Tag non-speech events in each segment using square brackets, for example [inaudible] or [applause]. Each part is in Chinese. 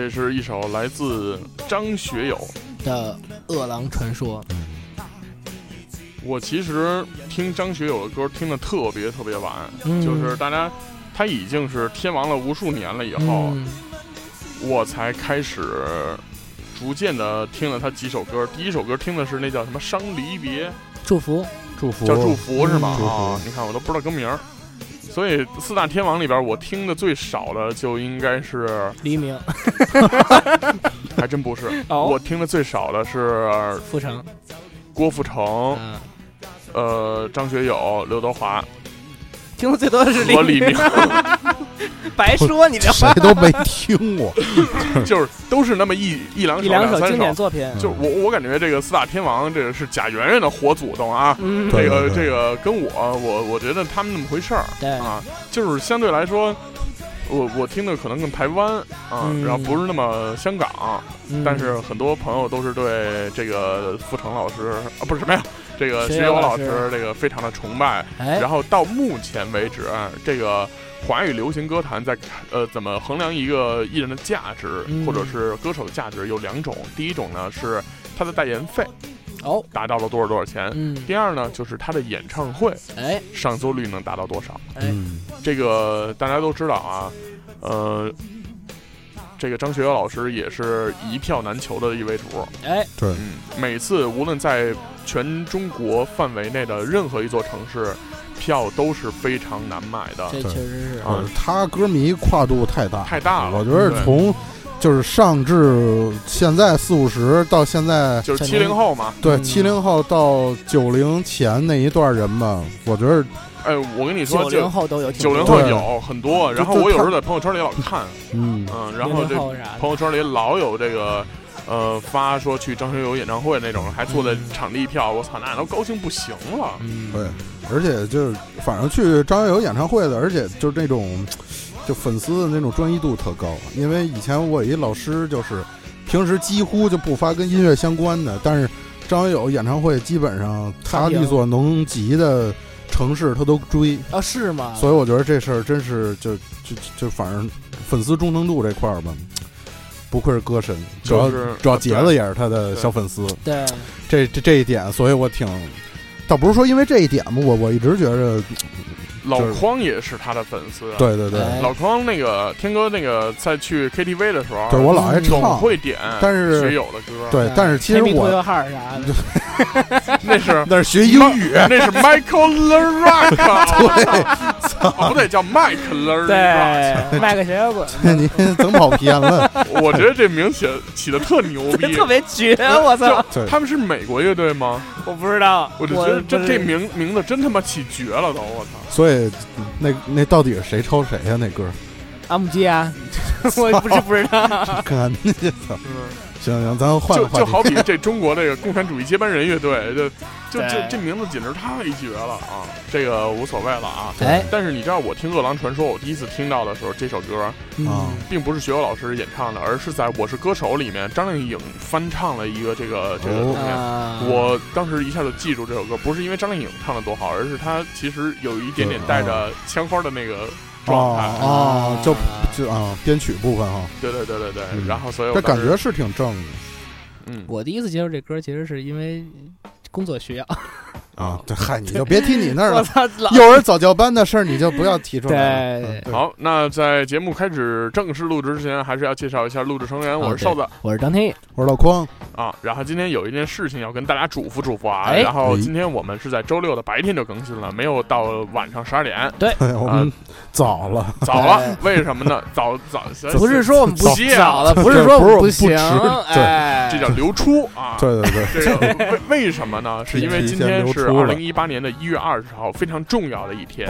这是一首来自张学友的《饿狼传说》。我其实听张学友的歌听的特别特别晚，嗯就是大家他已经是天王了无数年了以后，嗯我才开始逐渐的听了他几首歌。第一首歌听的是那叫什么《伤离别》，祝福，祝福叫《祝福》是吗？啊，你看我都不知道歌名儿。所以四大天王里边，我听的最少的就应该是，黎明，[laughs] 还真不是。哦我听的最少的是傅成，郭富城、嗯，呃张学友、刘德华听的最多的是和李明，[laughs] [laughs] 白说你这谁话，都没听过，[laughs] 就是都是那么一一两首、一两三首。经典首。作品，就我我感觉这个四大天王，这个是贾圆圆的活祖宗啊。嗯，对对这个这个跟我我我觉得他们那么回事儿对，啊，就是相对来说，我我听的可能更台湾啊，嗯。然后不是那么香港，嗯。但是很多朋友都是对这个傅成老师啊，不是什么呀，这个学学友老老师。师这个非常的崇拜。哎，然后到目前为止，这个华语流行歌坛在呃怎么衡量一个艺人的价值，嗯。或者是歌手的价值有两种，第一种呢是他的代言费哦，达到了多少多少钱，嗯，第二呢就是他的演唱会哎。上座率能达到多少。哎，嗯，这个大家都知道啊，呃。这个张学友老师也是一票难求的一位主，哎，对，嗯，每次无论在全中国范围内的任何一座城市，票都是非常难买的，这确实是，他歌迷跨度太大，太大了。我觉得从就是上至现在四五十到现在，就是七零后嘛，对嗯七零后到九零前那一段人吧，我觉得，哎，我跟你说，九就零后都有挺九零，后有很多，然后我有时候在朋友圈里老看，嗯，嗯，然后零这朋友圈里老有这个。呃，发说去张学友演唱会那种，还坐在嗯。场地票，我操，那都高兴不行了。嗯，对，而且就是反正去张学友演唱会的，而且就是那种就粉丝的那种专一度特高，因为以前我有一老师就是平时几乎就不发跟音乐相关的，但是张学友演唱会基本上他力所能及的城市他都追，啊是吗？所以我觉得这事儿真是就就就反正粉丝忠诚度这块儿吧，不愧是歌神，主要就是主要杰子也是他的小粉丝，对，这这这一点，所以我挺。倒不是说因为这一点吧，我我一直觉着，老匡也是他的粉丝，，对对对，哎。老匡那个天哥那个在去 KTV 的时候，对我老爱唱，会点但是学友的歌，对，但是其实我 [laughs] 那是 [laughs] 那是学英语，那是 Michael Rock，[laughs] 对，不对，叫麦克勒 Rock。对，麦克小摇滚，您怎么跑偏了？我觉得这名起起的特牛逼，特别绝，我操！对。他们是美国乐队吗？我不知道，我就觉得这这名名字真他妈起绝了都，我操！所以那那到底是谁抄谁呀？那歌儿，阿姆基啊，[laughs] 我不是不知道，看那操，行行，咱换就个。就好比这中国这个共产主义接班人乐队，就就这这名字简直太绝了啊！这个无所谓了啊。哎，但是你知道我听《饿狼传说》，我第一次听到的时候，这首歌啊嗯并不是学友老师演唱的，而是在《我是歌手》里面张靓颖翻唱了一个这个这个哦东西。啊，我当时一下就记住这首歌，不是因为张靓颖唱的多好，而是她其实有一点点带着枪花的那个状态。啊，就就啊，编曲部分哈，对对对对对，嗯然后所以我这感觉是挺正的。嗯我第一次接触这歌，其实是因为工作需要，啊，[laughs] 对，嗨，你就别提你那儿了。[laughs] 我操，老幼儿早教班的事儿，你就不要提出来了。对嗯对好，那在节目开始正式录制之前，还是要介绍一下录制成员，我是瘦子我是张天翼，我是老匡，啊。然后今天有一件事情要跟大家嘱咐嘱咐啊。哎然后哎今天我们是在周六的白天就更新了，没有到晚上十二点，对 [laughs] 我们早了，早了。为什么呢？早早不是说我们不早早了，不是说不是我们不行迟，这叫流出啊。对对对，这为为什么呢？是因为今天是二零一八年的一月二十号，非常重要的一天。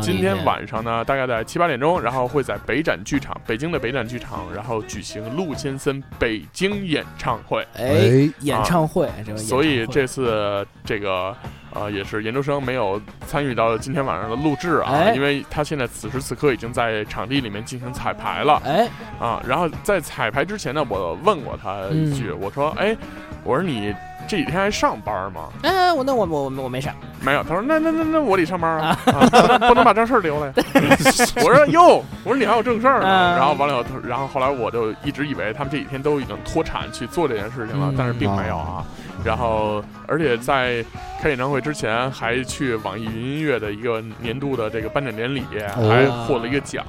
今天晚上呢，大概在七八点钟，然后会在北展剧场，北京的北展剧场，然后举行陆先生北京演唱会。哎，哎，演唱会，这个唱会所以这次这个呃也是研究生没有参与到今天晚上的录制啊，哎。因为他现在此时此刻已经在场地里面进行彩排了。哎，啊。然后在彩排之前呢，我问过他一句，我说：“哎，我说你这几天还上班吗？”哎，我那我我我没事，没有，他说那那那那我得上班啊，啊不能不能把正事儿留了。[laughs] 我说哟，我说你还有正事儿呢。嗯然后完了以后，他然后后来我就一直以为他们这几天都已经脱产去做这件事情了嗯，但是并没有啊。然后而且在开演唱会之前，还去网易云音乐的一个年度的这个颁奖典礼，还获了一个奖。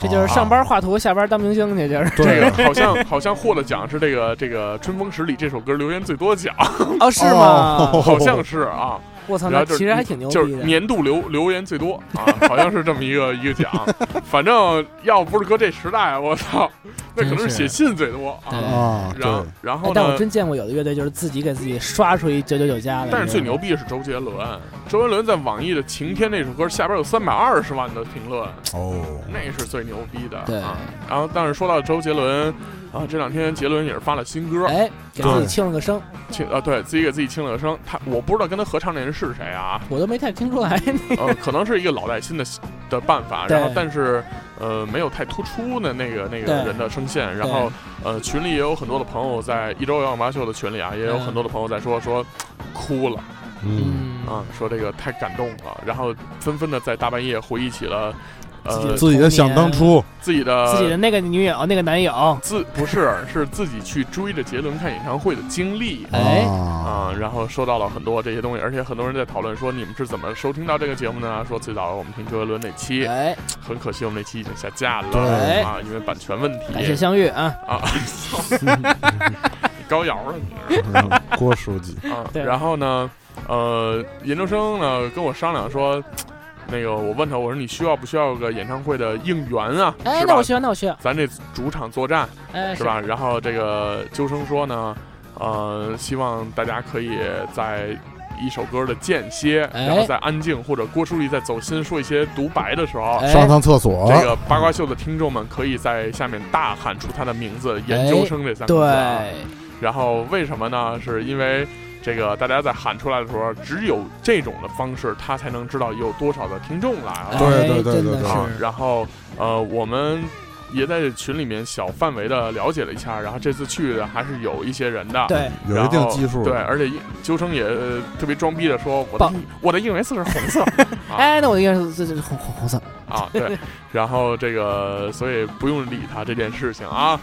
这就是上班画图，下班当明星去，就是这个好像好像获的奖是这个这个《春风十里》这首歌留言最多奖，[laughs] 哦，是吗？哦好像是啊。我操，然后就是其实还挺牛就是。年度留留言最多啊，好像是这么一个一个奖。反正要不是搁这时代，我操，那可能是写信最多啊。啊，然后对，然后哎，但我？真见过有的乐队就是自己给自己刷出一九九九加的。但是最牛逼的是周杰伦，周杰伦在网易的《晴天》那首歌下边有三百二十万的评论，哦，那是最牛逼的。对啊。然后，但是说到周杰伦啊，这两天杰伦也是发了新歌，哎，给自己对庆了个生，庆啊，对自己给自己庆了个生。他我不知道跟他合唱那人是谁啊，我都没太听出来。呃，可能是一个老带新的的办法，然后但是呃没有太突出的那个那个人的声线，然后呃群里也有很多的朋友在一周摇滚八秀的群里啊，也有嗯很多的朋友在说说哭了嗯，啊，说这个太感动了，然后纷纷的在大半夜回忆起了呃自己的想当初，自己的自己的那个女友、那个男友，自不是是自己去追着杰伦看演唱会的经历。哎啊，啊，然后收到了很多这些东西，而且很多人在讨论说你们是怎么收听到这个节目呢？说最早我们听周杰伦那期，哎，很可惜，我们那期已经下架了对啊，因为版权问感谢题相遇啊！啊。[laughs] 高瑶了你是嗯郭书记，啊？对然后呢，呃，研究生呢跟我商量说，那个我问他，我说你需要不需要个演唱会的应援啊？哎，是吧那我？需要，那我需要，咱这主场作战哎，是？吧？然后这个究生说呢，呃，希望大家可以在。一首歌的间歇，哎然后在安静或者郭书记在走心说一些独白的时候，哎上趟厕所，这个八卦秀的听众们可以在下面大喊出他的名字“研究生”这三个字、啊。对，然后为什么呢？是因为这个大家在喊出来的时候，只有这种的方式，他才能知道有多少的听众来了。对哎对对对对真的是。啊，然后呃，我们也在群里面小范围的了解了一下，然后这次去的还是有一些人的。。对，有一定基数，对，而且究生也呃特别装逼的说，我的我的应援色是红色。[laughs] 啊。哎，那我的应该是这这红红红色，啊，对，然后这个所以不用理他这件事情啊，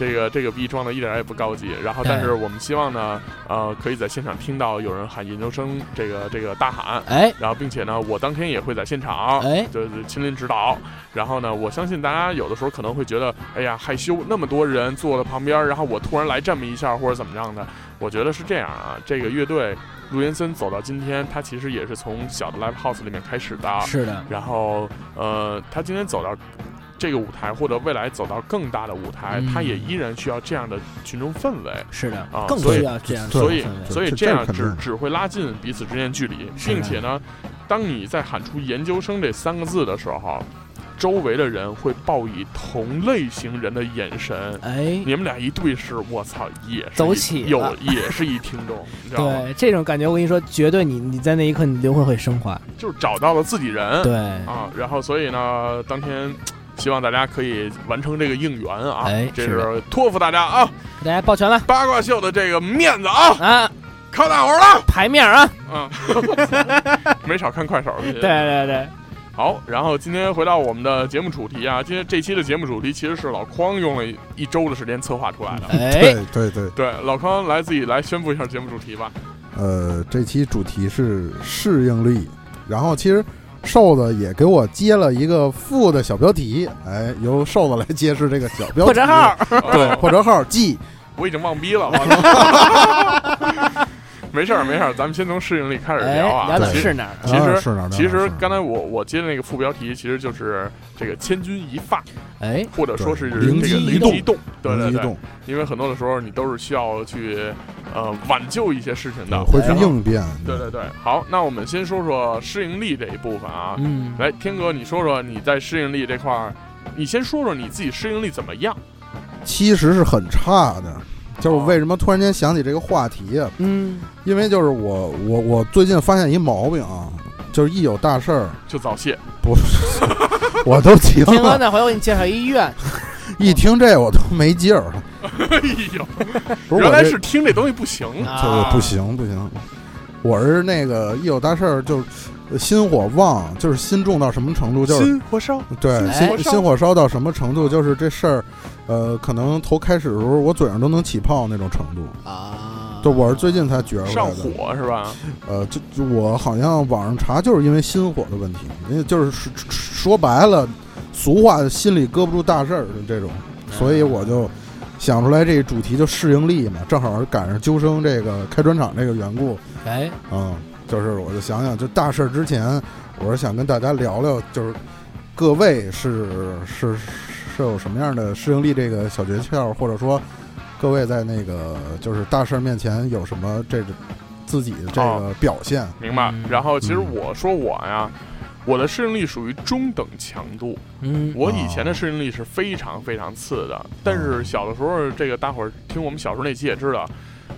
这个这个逼装的一点儿也不高级。然后，但是我们希望呢，呃，可以在现场听到有人喊研究生这个这个大喊，哎然后并且呢，我当天也会在现场，哎，就是亲临指导。然后呢，我相信大家有的时候可能会觉得，哎呀，害羞，那么多人坐在旁边，然后我突然来这么一下或者怎么样的，我觉得是这样啊。这个乐队陆延森走到今天，他其实也是从小的 live house 里面开始的，是的，然后呃，他今天走到。这个舞台，或者未来走到更大的舞台，嗯他也依然需要这样的群众氛围。是的啊，更需要这样的所以氛围所以这这样只这只会拉近彼此之间距离，并且呢，当你在喊出“研究生”这三个字的时候，周围的人会报以同类型人的眼神。哎，你们俩一对视，我操，也是走起有也是一听众，[laughs] 你知道吗？对这种感觉，我跟你说，绝对你你在那一刻，你灵魂会升华。就是找到了自己人，对，啊，然后所以呢，当天希望大家可以完成这个应援啊，这哎是是托付大家啊，给大家抱拳了。八卦秀的这个面子啊，啊，靠大伙儿了。牌面啊，嗯，[laughs] 没少看快手去。对对对，好，然后今天回到我们的节目主题啊，今天这期的节目主题其实是老匡用了一周的时间策划出来的。哎，对对对，对，老匡来自己来宣布一下节目主题吧。呃，这期主题是适应力，然后其实瘦子也给我接了一个副的小标题，哎，由瘦子来揭示这个小标题。破折号，对，破折号 G。我已经忘逼了，完了。[laughs] [laughs] [laughs] 没事儿，没事儿，咱们先从适应力开始聊啊。聊聊是哪儿？其实是哪儿？其实刚才我我接的那个副标题，其实就是这个千钧一发，哎，或者说是灵机一动，对对对，因为很多的时候你都是需要去呃挽救一些事情的，会去应变。对对对，好，那我们先说说适应力这一部分啊。嗯，来，天哥，你说说你在适应力这块儿，你先说说你自己适应力怎么样？其实是很差的。就是为什么突然间想起这个话题啊？嗯，因为就是我我我最近发现一毛病啊，就是一有大事儿就早泄。不是，我都急了。天哥，那回我给你介绍一医院。[laughs] 一听这我都没劲儿了。哎呦，原来是听这东西不行，就是不行不行。我是那个一有大事儿就心火旺，就是心重到什么程度？就是心火烧。对，心心火烧到什么程度？就是这事儿。呃，可能头开始的时候，我嘴上都能起泡那种程度啊。就我是最近才觉出来的。上火是吧？呃，就就我好像网上查，就是因为心火的问题，因为就是说说白了，俗话心里搁不住大事儿的这种，所以我就想出来这主题就适应力嘛，正好赶上究生这个开专场这个缘故。哎，嗯，就是我就想想，就大事儿之前，我是想跟大家聊聊，就是各位是是。是有什么样的适应力这个小诀窍，或者说各位在那个就是大事面前有什么这个自己的这个表现？明白。然后其实我说我呀，我的适应力属于中等强度。嗯，我以前的适应力是非常非常次的。但是小的时候，这个大伙儿听我们小时候那期也知道，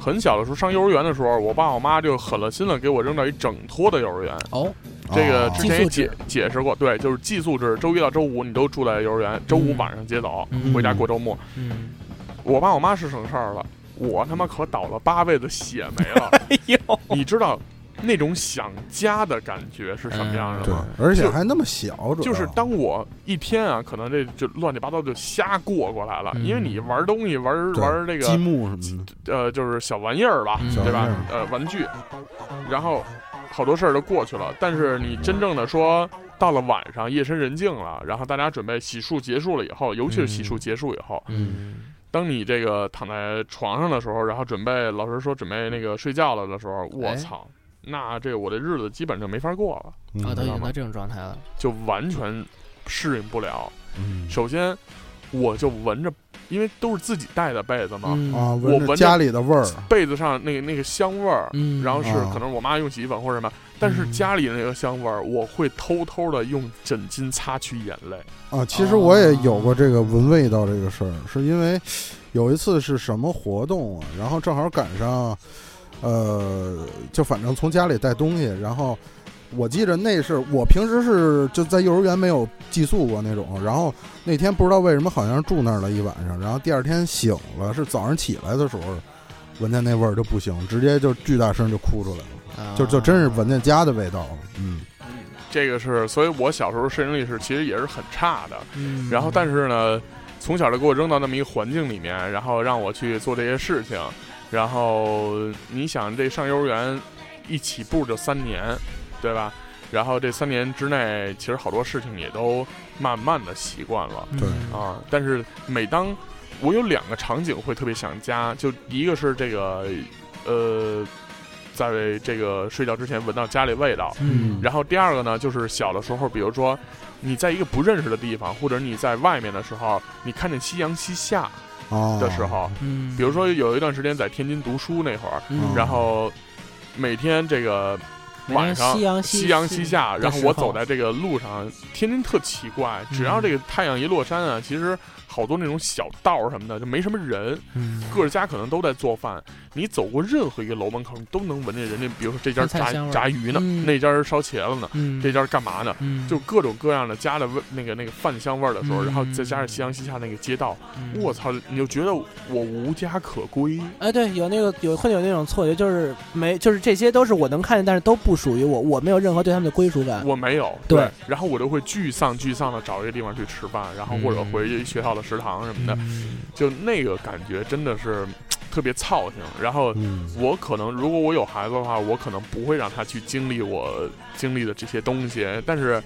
很小的时候上幼儿园的时候，我爸我妈就狠了心了，给我扔到一整托的幼儿园。哦。这个之前也解解释过，对，就是寄宿制，周一到周五你都住在幼儿园，周五晚上接走，回家过周末。嗯，我爸我妈是省事儿了，我他妈可倒了八辈子血霉了。[laughs] 哎呦，你知道那种想家的感觉是什么样的吗？对，而且还那么小，就是当我一天啊，可能这就乱七八糟就瞎过过来了，因为你玩东西玩玩这个积木什么的，呃，就是小玩意儿吧，对吧？呃，玩具，然后。好多事儿都过去了，但是你真正的说到了晚上，夜深人静了，然后大家准备洗漱结束了以后，尤其是洗漱结束以后，嗯，当你这个躺在床上的时候，然后准备老师说准备那个睡觉了的时候，我操，那这我的日子基本就没法过了啊，都已经到这种状态了，就完全适应不了。首先，我就闻着。因为都是自己带的被子嘛，啊，我闻家里的味儿，被子上那个那个香味儿，然后是可能我妈用洗衣粉或者什么，但是家里的那个香味儿，我会偷偷的用枕巾擦去眼泪。啊，其实我也有过这个闻味道这个事儿，是因为有一次是什么活动啊，然后正好赶上，呃，就反正从家里带东西，然后。我记着那是我平时是就在幼儿园没有寄宿过那种，然后那天不知道为什么好像是住那儿了一晚上，然后第二天醒了是早上起来的时候，闻见那味儿就不行，直接就巨大声就哭出来了，就就真是闻见家的味道了。嗯，这个是，所以我小时候适应力是其实也是很差的，然后但是呢，从小就给我扔到那么一个环境里面，然后让我去做这些事情，然后你想这上幼儿园一起步就三年。对吧？然后这三年之内，其实好多事情也都慢慢的习惯了。对啊，但是每当我有两个场景会特别想家，就一个是这个，呃，在这个睡觉之前闻到家里味道。嗯。然后第二个呢，就是小的时候，比如说你在一个不认识的地方，或者你在外面的时候，你看见夕阳西下的时候，嗯，比如说有一段时间在天津读书那会儿，然后每天这个。晚上夕阳夕阳西下，然后我走在这个路上，天津特奇怪，只要这个太阳一落山啊，其实。好多那种小道什么的就没什么人，各家可能都在做饭。你走过任何一个楼门口，你都能闻见人家，比如说这家炸炸鱼呢，那家烧茄子呢，这家干嘛呢？就各种各样的家的味，那个那个饭香味儿的时候，然后再加上夕阳西下那个街道，我操，你就觉得我无家可归。哎，对，有那个有会有那种错觉，就是没，就是这些都是我能看见，但是都不属于我，我没有任何对他们的归属感。我没有，对，然后我就会沮丧沮丧的找一个地方去吃饭，然后或者回学校的。食堂什么的，就那个感觉真的是特别操心。然后嗯我可能如果我有孩子的话，我可能不会让他去经历我经历的这些东西。但是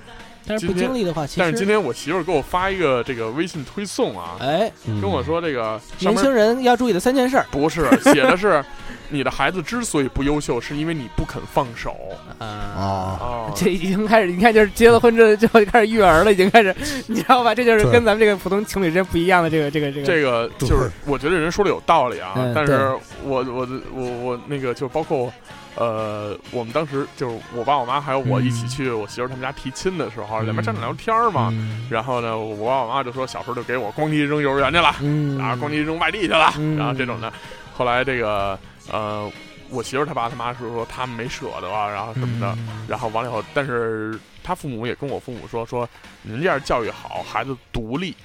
但是不今天经历的话，其实但是今天我媳妇儿给我发一个这个微信推送啊，哎，嗯跟我说这个年轻人要注意的三件事儿不是写的是你的孩子之所以不优秀，是因为你不肯放手啊。啊，哦。这已经开始，你看，就是结了婚之后之后就开始育儿了，已经开始，[laughs] 你知道吧？这就是跟咱们这个普通情侣之间不一样的这个这个这个。这个就是，我觉得人说的有道理啊，嗯但是我我我我那个就包括，呃，我们当时就是我爸我妈还有我一起去我媳妇他们家提亲的时候，两边站着聊天嘛。嗯然后呢，我爸我妈就说小时候就给我咣叽扔幼儿园去了，然后，咣叽扔外地去了，嗯然后这种的。后来这个呃，我媳妇儿她爸他妈说说他们没舍得啊，然后什么的。嗯然后完了以后，但是他父母也跟我父母说说，您这样教育好，孩子独立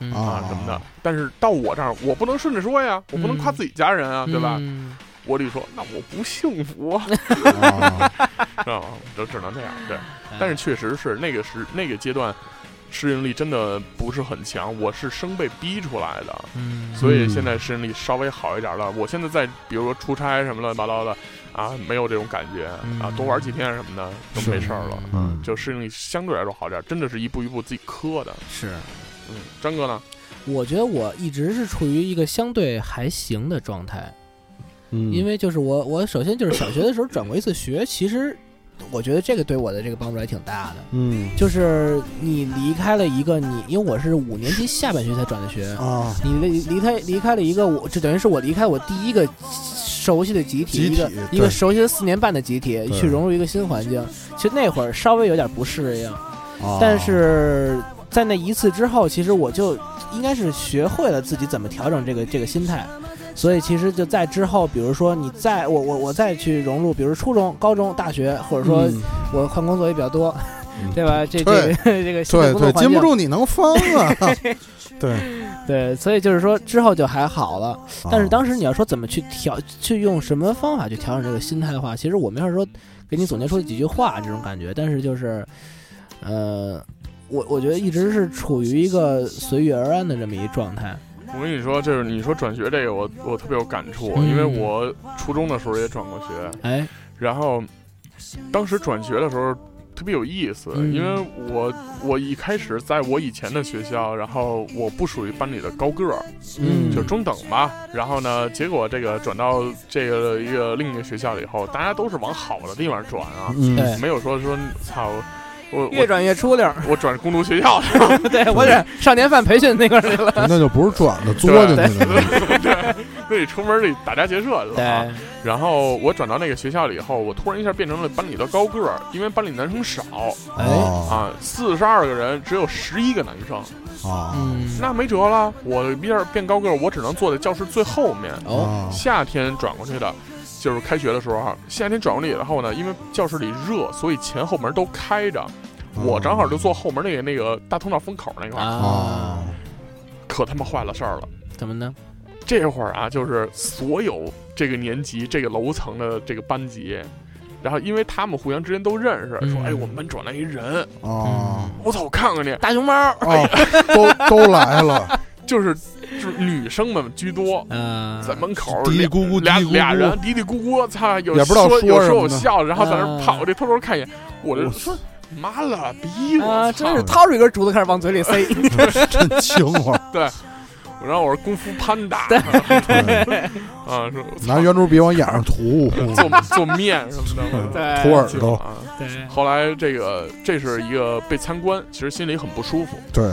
啊什么的。但是到我这儿，我不能顺着说呀，我不能夸自己家人啊，对吧？嗯我得说，那我不幸福啊，[laughs] 啊啊，就只能这样。对，但是确实是那个时那个阶段，适应力真的不是很强，我是生被逼出来的。嗯所以现在适应力稍微好一点了。我现在在比如说出差什么乱七八糟的啊，没有这种感觉啊，嗯多玩几天什么的都没事儿了。嗯就适应力相对来说好点，真的是一步一步自己磕的。是，嗯，张哥呢？我觉得我一直是处于一个相对还行的状态，嗯，因为就是我我首先就是小学的时候转过一次学，其实我觉得这个对我的这个帮助还挺大的。嗯就是你离开了一个你，因为我是五年级下半学期才转的学，啊，你离离开离开了一个我，这等于是我离开我第一个熟悉的集体，一个一个熟悉的四年半的集体，去融入一个新环境。其实那会儿稍微有点不适应，啊但是在那一次之后，其实我就应该是学会了自己怎么调整这个这个心态。所以其实就在之后，比如说你再我我我再去融入，比如初中、高中、大学，或者说嗯我换工作也比较多，嗯对吧？[laughs] 这这个这个对对，禁不住你能疯啊，[laughs] 对，对，所以就是说之后就还好了。但是啊当时你要说怎么去调，去用什么方法去调整这个心态的话，其实我没法说给你总结出几句话这种感觉，但是就是，呃，我我觉得一直是处于一个随遇而安的这么一状态。我跟你说，就是你说转学这个，我我特别有感触，嗯。因为我初中的时候也转过学，哎，然后当时转学的时候特别有意思，嗯。因为我我一开始在我以前的学校，然后我不属于班里的高个儿，嗯就中等吧。然后呢，结果这个转到这个一个另一个学校了以后，大家都是往好的地方转啊，嗯，没有说说操，我越转越出溜儿。我转工读学校去 [laughs] 对我转少年犯培训那块儿去了。那就不是转了，作进去的那那得出门得打家劫舍去了啊。对，然后我转到那个学校里以后，我突然一下变成了班里的高个儿，因为班里男生少哎，啊啊，四十二个人只有十一个男生，啊嗯，那没辙了。我变变高个儿，我只能坐在教室最后面。哦，啊夏天转过去的，就是开学的时候哈，夏天转过去以后呢，因为教室里热，所以前后门都开着。我正好就坐后门那个那个大通道风口那块儿，啊啊，可他妈坏了事儿了。怎么呢？这会儿啊，就是所有这个年级、这个楼层的这个班级，然后因为他们互相之间都认识，说：“嗯哎，我们班转来一人，啊我操，我看看去。大熊猫，哦，都都来了，”就是就是女生们居多，嗯，在门口嘀嘀咕咕，俩嘀咕咕俩人嘀嘀咕咕，操，有也不知道说说有说什么呢有笑，然后在那跑，我这偷偷看一眼，我就说妈了逼，啊，我真是！掏出一根竹子开始往嘴里塞。[laughs] 真情话，[laughs] 然后我说功夫潘达，对啊，说拿圆珠笔往眼上涂，[laughs] 做做面什么的，对涂耳朵，啊。对，后来这个这是一个被参观，其实心里很不舒服。对，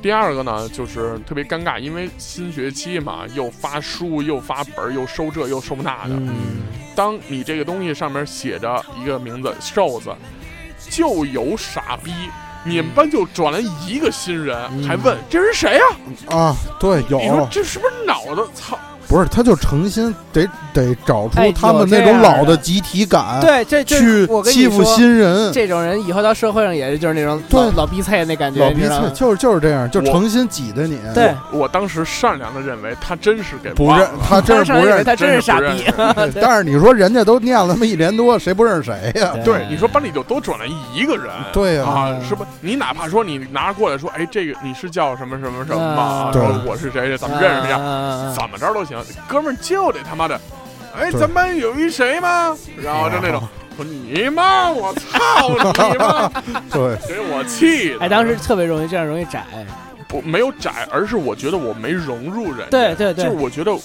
第二个呢，就是特别尴尬，因为新学期嘛，又发书，又发本儿，又收这又收那的。嗯，当你这个东西上面写着一个名字“瘦子”，就有傻逼。你们班就转来一个新人，嗯还问这人谁呀、啊，对，有你说这是不是脑子？操！不是，他就诚心得得找出哎他们那种老的集体感，对，这这去欺负新人，这种人以后到社会上也是就是那种对老老逼菜那感觉，老逼菜就是就是这样，就我诚心挤兑你，对，我当时善良的认为他真是给不认他真是不认他真是傻逼 [laughs] 但是你说人家都念了那么一年多，谁不认识谁呀？对，你说班里就都转了一个人，对呀，啊，嗯是不？你哪怕说你拿过来说，哎，这个你是叫什么什么什么啊吗？我是谁，咱们认识一下，啊怎么着都行。行，哥们儿就得他妈的，哎，对咱班有一谁吗？然后就那种，说你妈，我操 [laughs] 你妈，对，给我气的。哎，当时特别容易这样容易窄，不没有窄，而是我觉得我没融入人。对对对就是我觉得，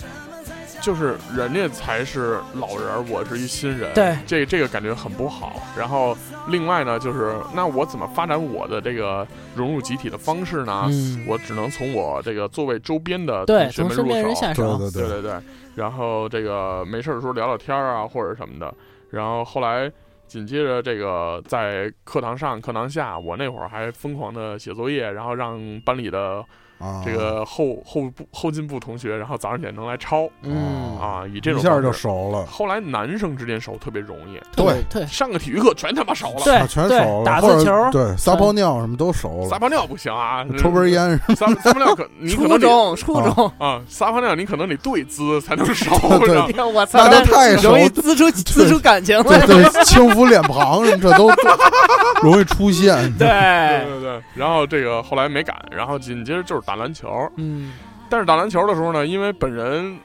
就是人家才是老人，我是一新人。对这这个感觉很不好。然后另外呢，就是那我怎么发展我的这个融入集体的方式呢？嗯，我只能从我这个座位周边的，同学们入手。下手，对对对对对，然后这个没事的时候聊聊天啊，或者什么的。然后后来紧接着这个在课堂上、课堂下，我那会儿还疯狂的写作业，然后让班里的啊，这个后后部后进部同学，然后早上起来能来抄。嗯，啊，以这种一下就。熟了，后来男生之间熟特别容易，对。对上个体育课全他妈熟了，对啊全熟了，打字球对撒泡尿什么都熟了，撒泡尿不行啊，[laughs] 抽根烟撒撒泡尿可你可初能得中初中，啊，撒泡尿你可能得对姿才能熟，[laughs] 我操，那都太熟容易滋出滋出感情来，对对，轻抚脸庞什么这都 [laughs] 容易出现。对对，对对，然后这个后来没敢，然后紧接着就是打篮球，嗯，但是打篮球的时候呢，因为本人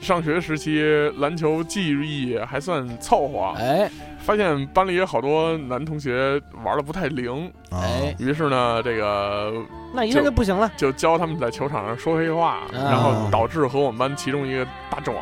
上学时期篮球技艺还算凑合，哎。发现班里有好多男同学玩的不太灵，啊。哎，于是呢，这个那一下就不行了，就教他们在球场上说黑话，啊。然后导致和我们班其中一个大壮，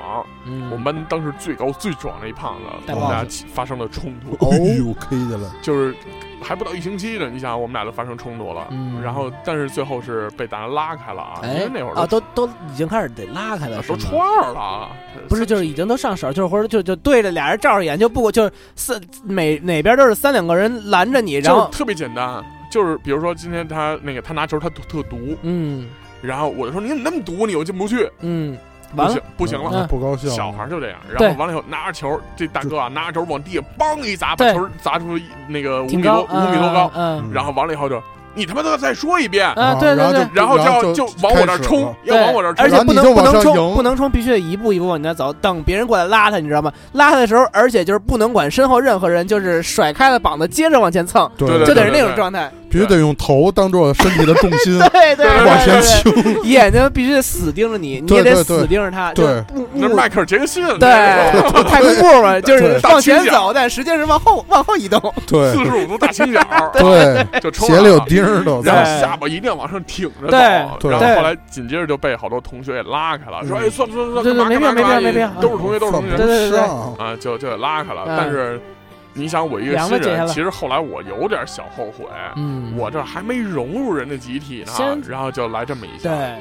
嗯，我们班当时最高最壮的一胖子，我们俩发生了冲突，哦哎呦，K 的了，就 [laughs] 是还不到一星期呢，你想我们俩就发生冲突了，嗯。然后但是最后是被大家拉开了啊，因为哎那会儿啊，都都已经开始得拉开了，都初二了，不是，就是已经都上手，就是或者就就对着俩人照着眼，就不就是三每哪边都是三两个人拦着你，然后就特别简单，就是比如说今天他那个他拿球他特毒，嗯。然后我就说你怎么那么毒，你又进不去，嗯，完了不行，不行了。嗯不高兴。小孩就这样，然后完了以后拿着球，这大哥啊拿着球往地下梆一砸，把球砸出那个五米多五米多高，嗯然后完了以后就你他妈都要再说一遍，啊，对对对。然后就要就就往我这儿冲要往我这儿冲而，且不能不能冲，不能冲，必须得一步一步往前走，等别人过来拉他，你知道吗？拉他的时候，而且就是不能管身后任何人，就是甩开了膀子，接着往前蹭，对对就得是那种状态。必须得用头当做身体的重心 [laughs] 对对对，往前倾。[laughs] 眼睛必须得死盯着你，你也得死盯着他，对。那迈克尔杰克逊，[laughs] 对，太空步嘛，就是往前走，但实际上是往后往后移动。对。四十五度大倾角，对，就冲鞋里有。钉儿的。然后下巴一定要往上挺着走，对对。然后后来紧接着就被好多同学给拉开了，说：“嗯。哎，算了算了算没必要没必要没必要。都是同学都是同学。对对对啊，就就给拉开了。嗯。但是你想，我一个新人，其实后来我有点小后悔，嗯我这还没融入人的集体呢，然后就来这么一下。对，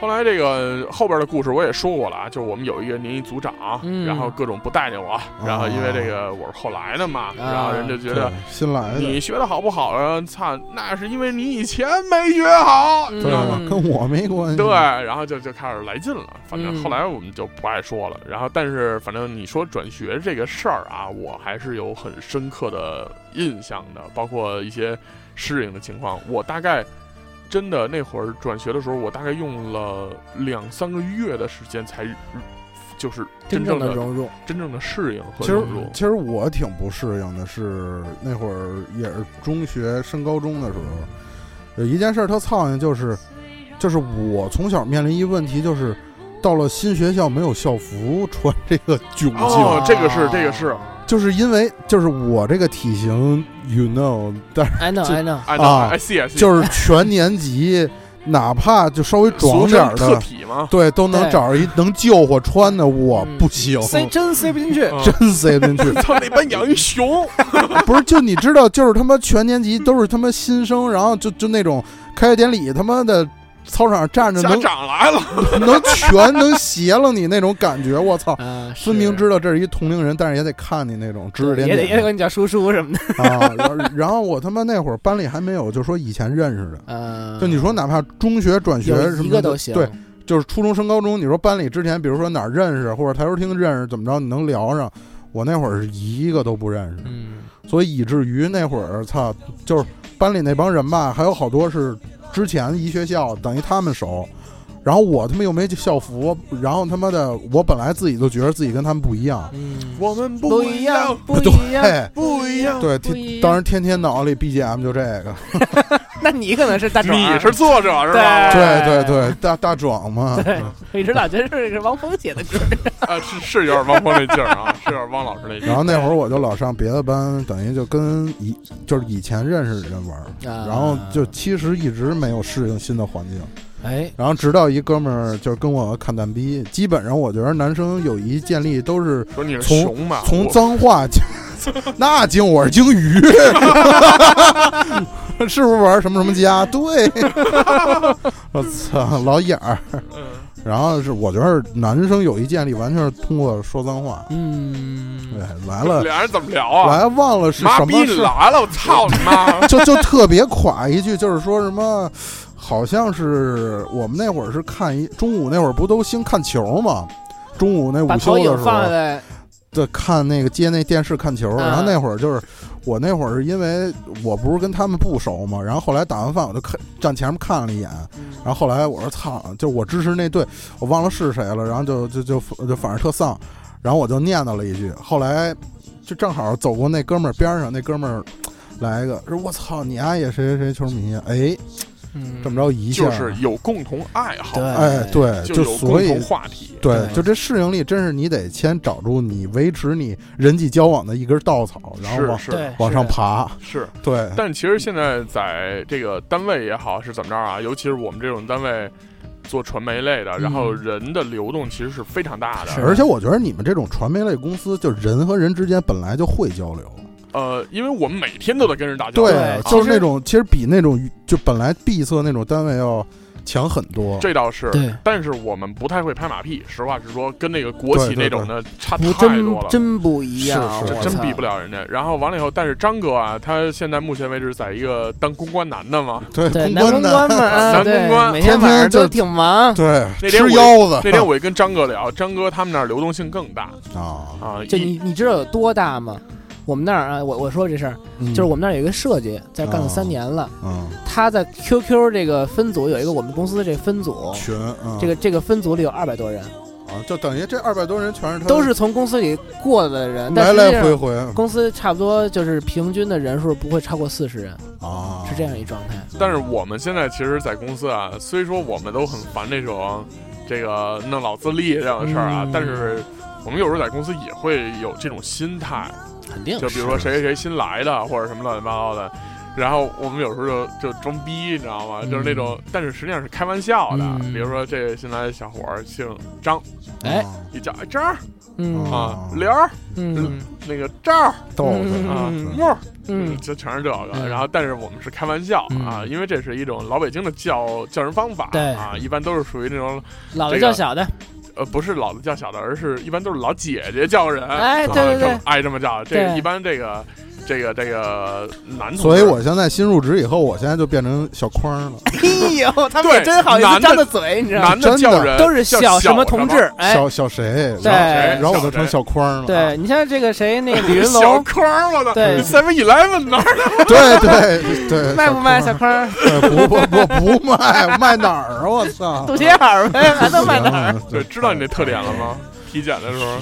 后来这个后边的故事我也说过了啊，就是我们有一个年级组长，嗯然后各种不待见我，然后因为这个我是后来的嘛，然后人就觉得对新来的，你学的好不好啊？操，那是因为你以前没学好，嗯知道吗？跟我没关系。对，然后就就开始来劲了。反正嗯后来我们就不爱说了。然后，但是反正你说转学这个事儿啊，我还是有很深刻的印象的，包括一些适应的情况。我大概真的那会儿转学的时候，我大概用了两三个月的时间才。就是真真正的融入，真正的适应和其实融入，其实我挺不适应的，是那会儿也是中学升高中的时候，有一件事儿特操心，就是就是我从小面临一问题，就是到了新学校没有校服穿这个窘境，哦这个是这个是就是因为就是我这个体型，you know，但是 I know 这 I know，哎啊哎 C S 就是全年级，哪怕就稍微壮点儿特的，对，都能对。找着一能救活穿的，我嗯。不行，塞真塞不进去。嗯。[laughs] 真塞不进去。操那班养一熊，[laughs] 不是，就你知道，就是他妈全年级都是他妈新生，然后就就那种开学典礼，他妈的操场上站着家能长来了，[laughs] 能全能斜了你那种感觉，我操！啊，分明知道这是一同龄人，但是也得看你那种指指点也得也得点跟你叫叔叔什么的。啊。然后然后我他妈那会儿班里还没有，就说以前认识的，嗯，就你说哪怕中学转学什么的一个都行。对，就是初中升高中，你说班里之前，比如说哪儿认识，或者台球厅认识，怎么着，你能聊上。我那会儿是一个都不认识，嗯，所以以至于那会儿，操，就是班里那帮人吧，还有好多是之前一学校，等于他们熟。然后我他妈又没校服，然后他妈的，我本来自己就觉得自己跟他们不一样，嗯，我们不一一样，不一样。[laughs] 不一样。对，不一样天当时天天脑子里 BGM 就这个，[laughs] 那你可能是大壮，你是作者是吧？对对对，大大壮嘛，对，我一直老觉得是是王峰写的歌。[laughs] 啊，是是有点汪峰那劲儿啊，是有点汪老师那劲儿。然后那会儿我就老上别的班，等于就跟以就是以前认识的人玩然后就其实一直没有适应新的环境。哎，然后直到一哥们儿就是跟我看蛋逼，基本上我觉得男生友谊建立都是说你是从熊吧？从脏话，[laughs] 那鲸我是鲸鱼，[laughs] 是不是玩什么什么家？对，[laughs] 我操，老眼儿。嗯然后是我觉得男生友谊建立完全是通过说脏话。嗯，对，来了，俩人怎么聊啊？来忘了是什么事，来了！我操你妈！就就特别垮一句，就是说什么。好像是我们那会儿是看一中午那会儿不都兴看球吗？中午那午休的时候，对，看那个接那电视看球，啊然后那会儿就是我那会儿是因为我不是跟他们不熟嘛，然后后来打完饭我就看站前面看了一眼，然后后来我说操，就我支持那队，我忘了是谁了，然后就就就就反正特丧，然后我就念叨了一句，后来就正好走过那哥们儿边上，那哥们儿来一个说我操，你丫也谁谁谁球迷啊？哎，嗯。这么着一下，就是有共同爱好，对。哎对，就就所以有共同话题。对，就这适应力，真是你得先找住你维持你人际交往的一根稻草，然后往是。是往上爬。是，[laughs] 对，但其实现在在这个单位也好是怎么着啊，尤其是我们这种单位做传媒类的，然后人的流动其实是非常大的。是。而且我觉得你们这种传媒类公司，就人和人之间本来就会交流。呃，因为我们每天都得跟人打交道，对就是那种其实比那种就本来闭塞那种单位要强很多。这倒是。对，但是我们不太会拍马屁，实话实说，跟那个国企那种的差不太多真了。真不一样，是真比不了人家。然后完了以后，但是张哥啊，他现在目前为止在一个当公关男的嘛。[laughs] 对，男公关嘛，啊 [laughs] 男公关每天天天就晚上都挺忙。对，那天我吃腰子。那天我一跟张哥聊，张哥他们那儿流动性更大 [laughs] 啊，啊，就你你知道有多大吗？我们那儿啊，我我说这事儿，嗯。就是我们那儿有一个设计，在干了哦。三年了，嗯。他在 QQ 这个分组有一个我们公司的这分组，群，嗯。这个这个分组里有二百多人，啊，就等于这二百多人全是他都是从公司里过的人，但来来回回公司差不多就是平均的人数不会超过四十人，啊，是这样一状态。但是我们现在其实，在公司啊，虽说我们都很烦这种这个弄老自立这样的事儿啊，嗯。但是我们有时候在公司也会有这种心态，肯定就比如说谁谁谁新来的或者什么乱七八糟的。然后我们有时候就就装逼，你知道吗？嗯。就是那种，但是实际上是开玩笑的。嗯。比如说这个新来的小伙儿姓张，哎，一叫哎张嗯。哦。啊，刘儿。嗯。那个赵儿。逗啊，嗯。木儿。嗯。就全是这个。嗯。然后，但是我们是开玩笑嗯。啊，因为这是一种老北京的叫叫人方法对。啊，一般都是属于那种老的这个叫小的，呃，不是老的叫小的，而是一般都是老姐姐叫人，哎啊对对对爱这么叫。这个一般这个这个这个男同志，所以我现在新入职以后，我现在就变成小框了。[laughs] 哎呦，他们也真好意思张的嘴，你知道吗？男的真的叫人都是小什么同志，哎，小小谁？对然后我就成小框了。对你像这个谁，那个李云小龙，框儿，我操对，Seven Eleven 那儿的，对对对，卖不卖小小框？不不不不卖，卖哪儿啊？我操！肚脐眼儿呗，还能卖哪儿？嗯对，知道你这特点了吗？体检的时候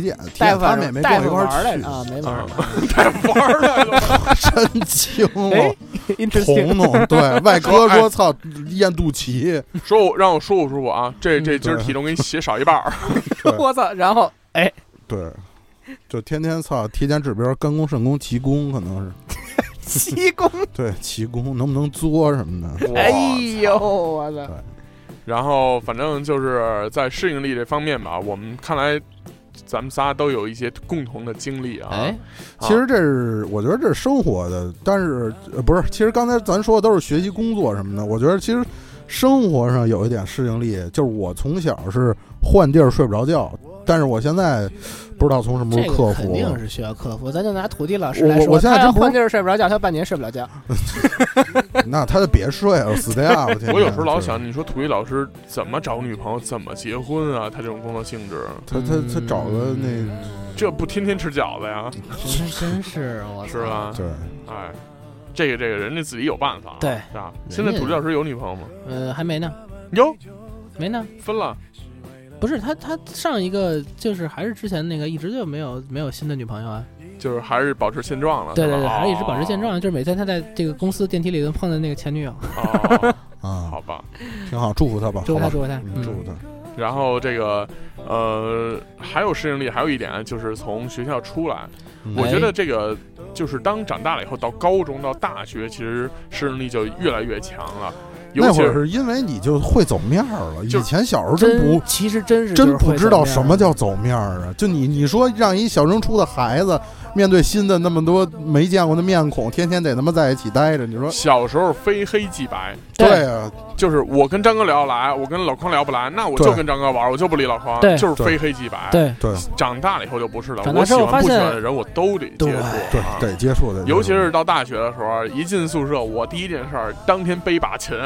体检，体大夫检他们也没大夫跟我一块儿去，啊，没玩儿啊。太 [laughs] 玩儿来了，[laughs] 真惊哎了，，interesting，彤彤对外科说操验肚脐，[laughs] 说我让我说服舒服啊，这这今儿体重给你写少一半儿，我操！然后哎，对，就天天操体检指标肝功肾功奇功可能是七公，对奇功能不能作什么的，哎呦，我操！然后反正就是在适应力这方面吧，我们看来咱们仨都有一些共同的经历啊。其实这是我觉得这是生活的，但是呃不是，其实刚才咱说的都是学习工作什么的，我觉得其实生活上有一点适应力，就是我从小是换地儿睡不着觉，但是我现在不知道从什么时候克服。个肯定是需要克服。咱就拿土地老师来说，我我现在换地儿睡不着觉，他半年睡不了觉。[laughs] 那他就别睡了，死掉我有时候老想，你说土地老师怎么找女朋友，怎么结婚啊？他这种工作性质，他他他找个那这不天天吃饺子呀，真真是我操是？吧？对，哎，这个这个人家自己有办法，对是吧？现在土地老师有女朋友吗？呃，还没呢，有，没呢。分了。不是他，他上一个就是还是之前那个，一直就没有没有新的女朋友啊。就是还是保持现状了。对对对，还是一直保持现。状，就是每天他在这个公司电梯里头碰见那个前女友，[laughs] 啊好，吧。挺好，祝福他吧，祝福他，祝福他，嗯祝福他。然后这个呃，还有适应力，还有一点就是从学校出来，嗯我觉得这个就是当长大了以后，到高中到大学，其实适应力就越来越强了。尤那会儿是是因为你就会走面儿了，以前小时候真不其实真是真不知道什么叫走面儿啊！就你你说让一小升初的孩子面对新的那么多没见过的面孔，天天得他妈在一起待着，你说小时候非黑即白，对啊？就是我跟张哥聊得来，我跟老匡聊不来，那我就跟张哥玩，我就不理老匡，对就是非黑即白。，对对长大了以后就不是了，长大我喜之后发现欢不喜欢的人我都得接对触，对啊，得接触的，尤其是到大学的时候，一进宿舍，我第一件事儿，当天背把琴，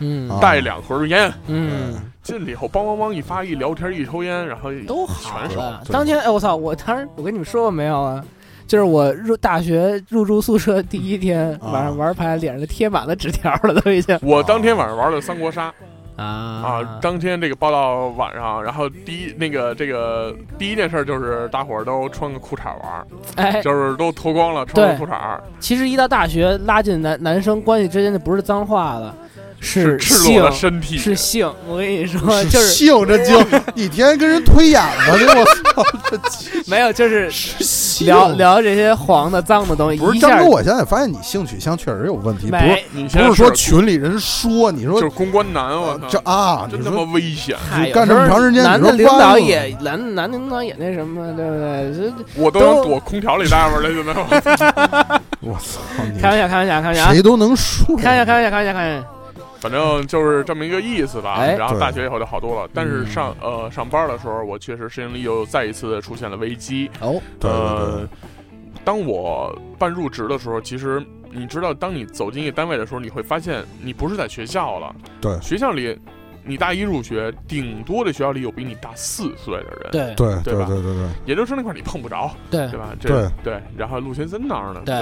嗯啊带两盒烟，嗯，进了以后梆梆梆一发，一聊天一抽烟，然后都好。了。当天哎，我操！我当时我跟你们说过没有啊？就是我入大学入住宿舍第一天，啊。晚上玩牌，脸上贴满了纸条了，都已经。我当天晚上玩的三国杀。啊。啊，当天这个报到晚上，然后第一那个这个第一件事就是大伙儿都穿个裤衩玩，哎，就是都脱光了穿个裤衩，其实一到大学，拉近男男生关系之间就不是脏话了，是赤性裸的，身体，是性。我跟你说，就是性这就，[laughs] 你天天跟人推眼子去，我操，这 [laughs] 没有，就是性聊聊这些黄的、脏的东西，不是张哥，我现在发现你性取向确实有问题，不是不是说群里人说，你说就是公关男，我这操，啊，真他妈你说危险，嗨干这么长时间男你说的领导也男男的领导也那什么，对不对？这我都想躲空调里待会儿了，现在。[laughs] 我操你开玩笑，开玩笑，开玩笑啊，谁都能说，开玩笑，开玩笑，开玩笑，开玩笑。反正就是这么一个意思吧。哎然后大学以后就好多了，但是嗯上呃上班的时候，我确实适应力又再一次的出现了危机。哦，对对呃，当我办入职的时候，其实你知道，当你走进一个单位的时候，你会发现你不是在学校了。对学校里你大一入学，顶多的学校里有比你大四岁的人。，对。对对对吧？对对对，研究生那块儿你碰不着，对。对吧？这对。对，然后陆先生那儿呢，对，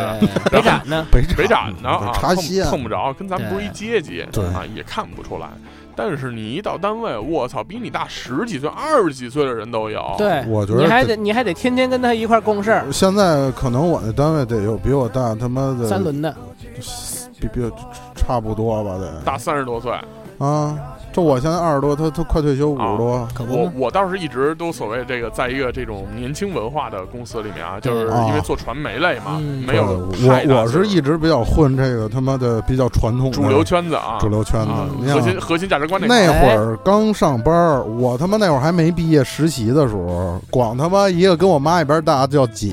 北展呢？北北展呢？啊，碰，碰不着，跟咱们不是一阶级，对。啊，也看不出来。但是你一到单位，我操，比你大十几岁、二十几岁的人都有。，对，我觉得你还得你还得天天跟他一块儿共事，现在可能我那单位得有比我大他妈的三轮的，比比差不多吧得。大三十多岁。啊，这我现在二十多，他他快退休五十多，我？我倒是一直都所谓这个，在一个这种年轻文化的公司里面啊，就是啊因为做传媒类嘛，嗯没有我我是一直比较混这个他妈的比较传统主流圈子啊，主流圈子核心核心价值观那那会儿刚上班，我他妈那会儿还没毕业实习的时候，光他妈一个跟我妈一边大叫姐，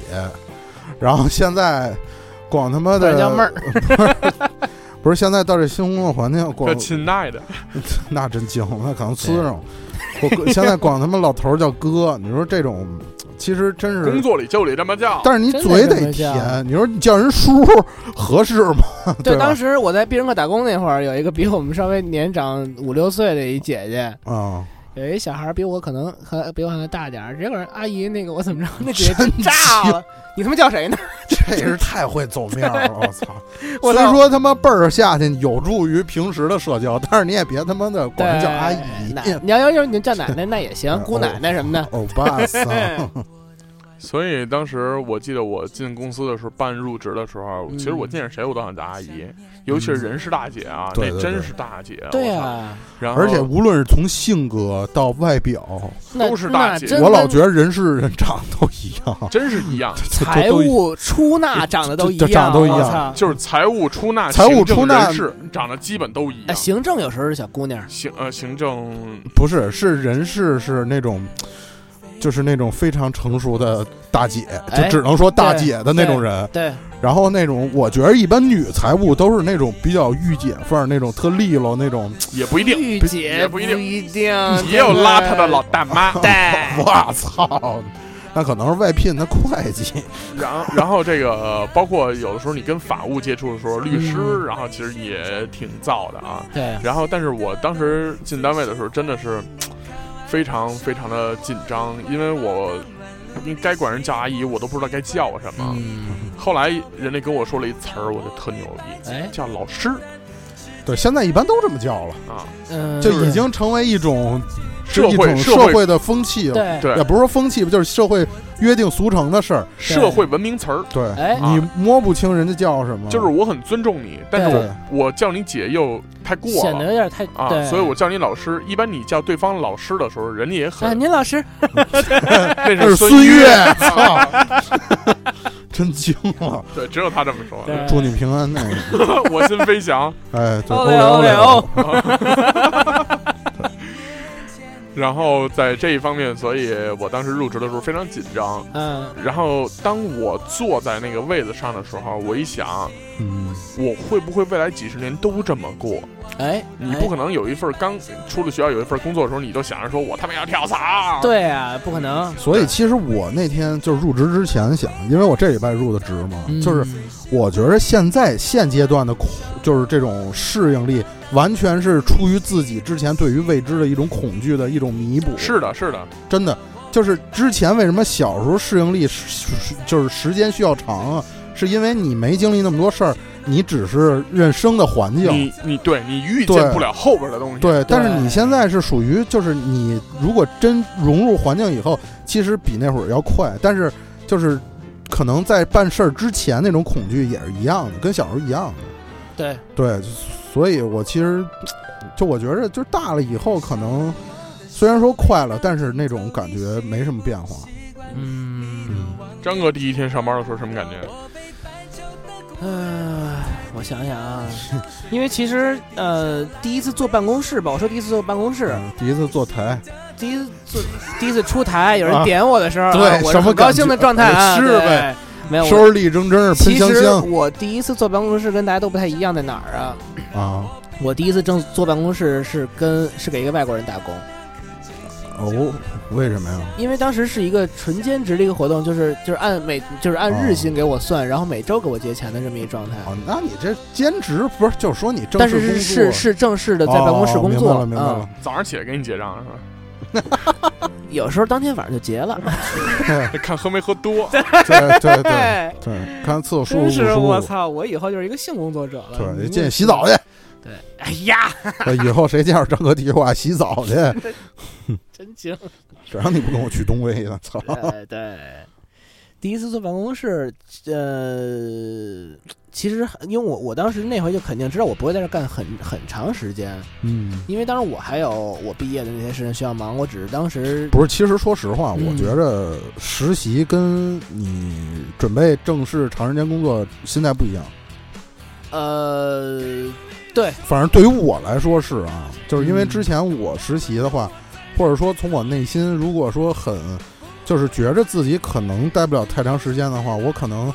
然后现在光他妈的叫妹儿，[laughs] 不是现在到这新工作环境，光叫亲爱的，[laughs] 那真精，那可能呲上。[laughs] 我现在管他们老头儿叫哥，你说这种其实真是，工作里就得这么叫。但是你嘴得甜，你说你叫人叔 [laughs] 合适吗？对，当时我在必胜客打工那会儿，有一个比我们稍微年长五六岁的一姐姐，啊，有一小孩儿比我可能还比我还大点儿，结果人阿姨那个我怎么着，那姐姐真真炸了，你他妈叫谁呢？这是太会走面了，我操！[laughs] 虽说他妈辈儿下去有助于平时的社交，但是你也别他妈的管人叫阿姨。奶你要要要你叫奶奶那也行，嗯 [laughs] 姑奶奶什么的。欧巴桑，[laughs] 所以当时我记得我进公司的时候办入职的时候，嗯其实我见着谁我都想叫阿姨，尤其是人事大姐啊，那真是大姐。对，啊，然后而且无论是从性格到外表，都是大姐我老觉得人事人长得都一样。[laughs] 真是一样，财务出纳长得都一样，得都一样就是 [laughs] 财务出纳、财务出纳人事长得基本都一哎，样。行政有时候是小姑娘，行呃行政不是，是人事是那种，就是那种非常成熟的大姐，就哎只能说大姐的那种人。对，然后那种，我觉得一般女财务都是那种比较御姐范儿，那种特利落那种。[tsk] 也不一定，御姐不也不一定一定，也有邋遢的老大妈。对，[laughs] 我操，那可能是外聘的会计。[laughs] 然后，然后这个呃包括有的时候你跟法务接触的时候，律师，嗯然后其实也挺燥的啊。对，然后，但是我当时进单位的时候，真的是非常非常的紧张，因为我应该管人叫阿姨，我都不知道该叫什么。嗯，后来人家跟我说了一词儿，我就特牛逼，哎，叫老师对，现在一般都这么叫了，啊，嗯，就已经成为一种社会社会的风气了。对对也不是说风气吧，就是社会约定俗成的事儿，社会文明词儿，对，哎。你摸不清人家叫什么，就是我很尊重你，但是我我叫你姐又太过显得。有点太啊，对，所以我叫你老师。一般你叫对方老师的时候，人家也啊，很，您老师，[laughs] 那那是孙孙悦。[laughs] 真惊了！对，只有他这么说。对。祝你平安，那个，[laughs] 我心飞翔。哎，对，欧欧雷雷欧雷欧欧，然后在这一方面，所以我当时入职的时候非常紧张。嗯，然后当我坐在那个位子上的时候，我一想，嗯，我会不会未来几十年都这么过？哎，哎你不可能有一份刚出了学校有一份工作的时候，你就想着说我他妈要跳槽。对啊，不可能，所以其实我那天就是入职之前想，因为我这礼拜入的职嘛，嗯就是我觉得现在现阶段的恐，就是这种适应力，完全是出于自己之前对于未知的一种恐惧的一种弥补。是的，是的，真的，就是之前为什么小时候适应力就是时间需要长啊？是因为你没经历那么多事儿，你只是认生的环境。你你对你预见不了后边的东西。对，但是你现在是属于，就是你如果真融入环境以后，其实比那会儿要快，但是就是可能在办事儿之前那种恐惧也是一样的，跟小时候一样的。对，对，所以我其实就我觉着，就大了以后，可能虽然说快了，但是那种感觉没什么变化。嗯，张哥第一天上班的时候什么感觉？呃，我想想啊，[laughs] 因为其实呃，第一次坐办公室吧，我说第一次坐办公室，嗯，第一次坐台，第一次坐，第一次出台，有人啊点我的时候啊，对我是什么很高兴的状态啊，是对呗，没有。我收拾力铮铮，喷其实香香我第一次坐办公室跟大家都不太一样，在哪儿啊？啊。我第一次正坐办公室是跟是给一个外国人打工，哦，为什么呀？因为当时是一个纯兼职的一个活动，就是就是按每就是按日薪给我算，然后每周给我结钱的这么一状态。哦，那你这兼职不是？就是说你正但是式工作是是是正式的在办公室哦工作，明白了，明白嗯了。早上起来给你结账是吧？[laughs] 有时候当天晚上就结了。[laughs] 看喝没喝多。[laughs] 对对对对，看厕所舒服真是不舒服。我操！我以后就是一个性工作者了。对，你进去洗澡去。对，哎呀，[laughs] 以后谁见着张哥第一句话洗澡去，[laughs] 真行。谁让你不跟我去东威呢？操！对对，第一次坐办公室，呃，其实因为我我当时那回就肯定知道我不会在这干很很长时间，嗯，因为当时我还有我毕业的那些事情需要忙，我只是当时不是，其实说实话，嗯我觉着实习跟你准备正式长时间工作心态不一样。呃，对，反正对于我来说是啊，就是因为嗯之前我实习的话，或者说从我内心如果说很，就是觉着自己可能待不了太长时间的话，我可能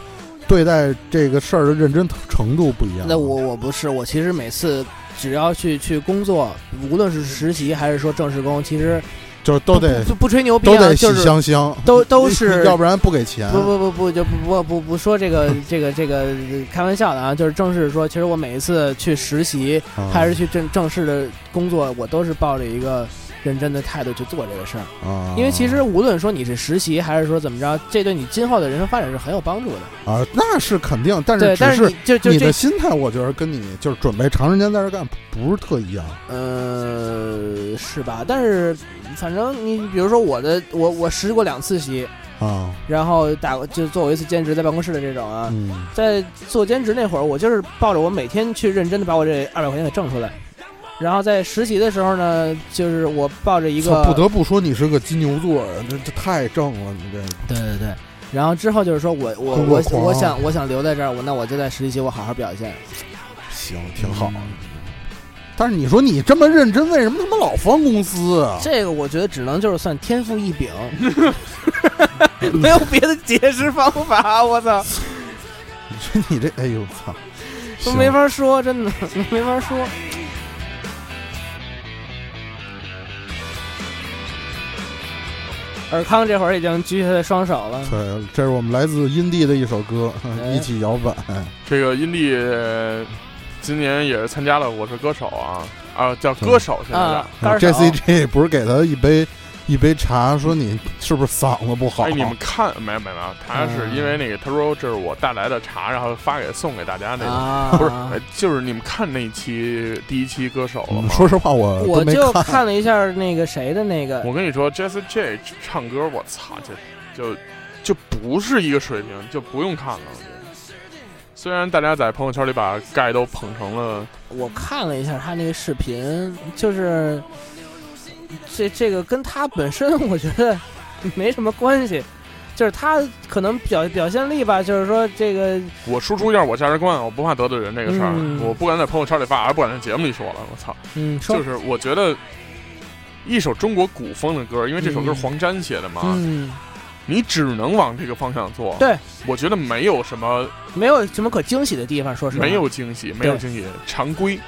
对待这个事儿的认真程度不一样。那我我不是，我其实每次只要去去工作，无论是实习还是说正式工，其实就都得不吹牛逼啊，都得喜就是香香，都都是要不然不给钱。不不不不就不不不不说这个 [laughs] 这个这个开玩笑的啊，就是正式说，其实我每一次去实习啊还是去正正式的工作，我都是抱着一个认真的态度去做这个事儿。啊，因为其实无论说你是实习还是说怎么着，这对你今后的人生发展是很有帮助的。啊，那是肯定，但对，是只但是你就就这你的心态，我觉得跟你就是准备长时间在这干不是特一样。呃是吧？但是反正你比如说我的我我实习过两次习，啊，然后打过就做过一次兼职在办公室的这种啊。嗯，在做兼职那会儿，我就是抱着我每天去认真的把我这二百块钱给挣出来。然后在实习的时候呢，就是我抱着一个不得不说你是个金牛座，这这太正了，你这对对对，然后之后就是说我我我我想我想留在这儿，我那我就在实习期我好好表现。行挺好。但是你说你这么认真，为什么他妈老放公司啊？这个我觉得只能就是算天赋异禀，[laughs] 没有别的解释方法。我操，你说你这，哎呦操，行都没法说，真的 [laughs] 没法说。尔康这会儿已经举起他的双手了。对，这是我们来自阴地的一首歌，哎一起摇摆。这个阴帝今年也是参加了《我是歌手》啊啊，叫歌手现在 J C J 不是给他一杯一杯茶，说你是不是嗓子不好？哎，你们看没有没有没有，他是嗯因为那个他说这是我带来的茶，然后发给送给大家那个，啊，不是，呃就是你们看那一期第一期歌手了嗯吗？[laughs] 说实话，我我就看。了一下那个谁的那个，我跟你说，Jessie J 唱歌，我操，就就就不是一个水平，就不用看了。虽然大家在朋友圈里把盖都捧成了，我看了一下他那个视频，就是这这个跟他本身我觉得没什么关系，就是他可能表表现力吧，就是说这个我输出一下我价值观，我不怕得罪人这个事儿，嗯我不敢在朋友圈里发，还不敢在节目里说了。我操，嗯，就是我觉得一首中国古风的歌，因为这首歌是黄沾写的嘛，嗯，你只能往这个方向做。对，我觉得没有什么没有什么可惊喜的地方，说实话，没有惊喜，没有惊喜，常规。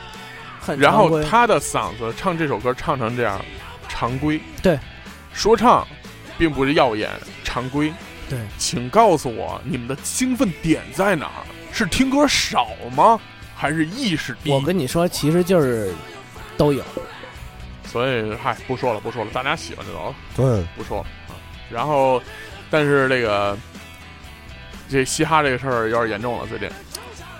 很然后他的嗓子唱这首歌唱成这样，常规。对，说唱并不是耀眼，常规。对，请告诉我你们的兴奋点在哪儿？是听歌少吗？还是意识低？我跟你说，其实就是都有，所以嗨，不说了，不说了，大家喜欢就得了，对，不说了啊。然后，但是这个这嘻哈这个事儿有点严重了，最近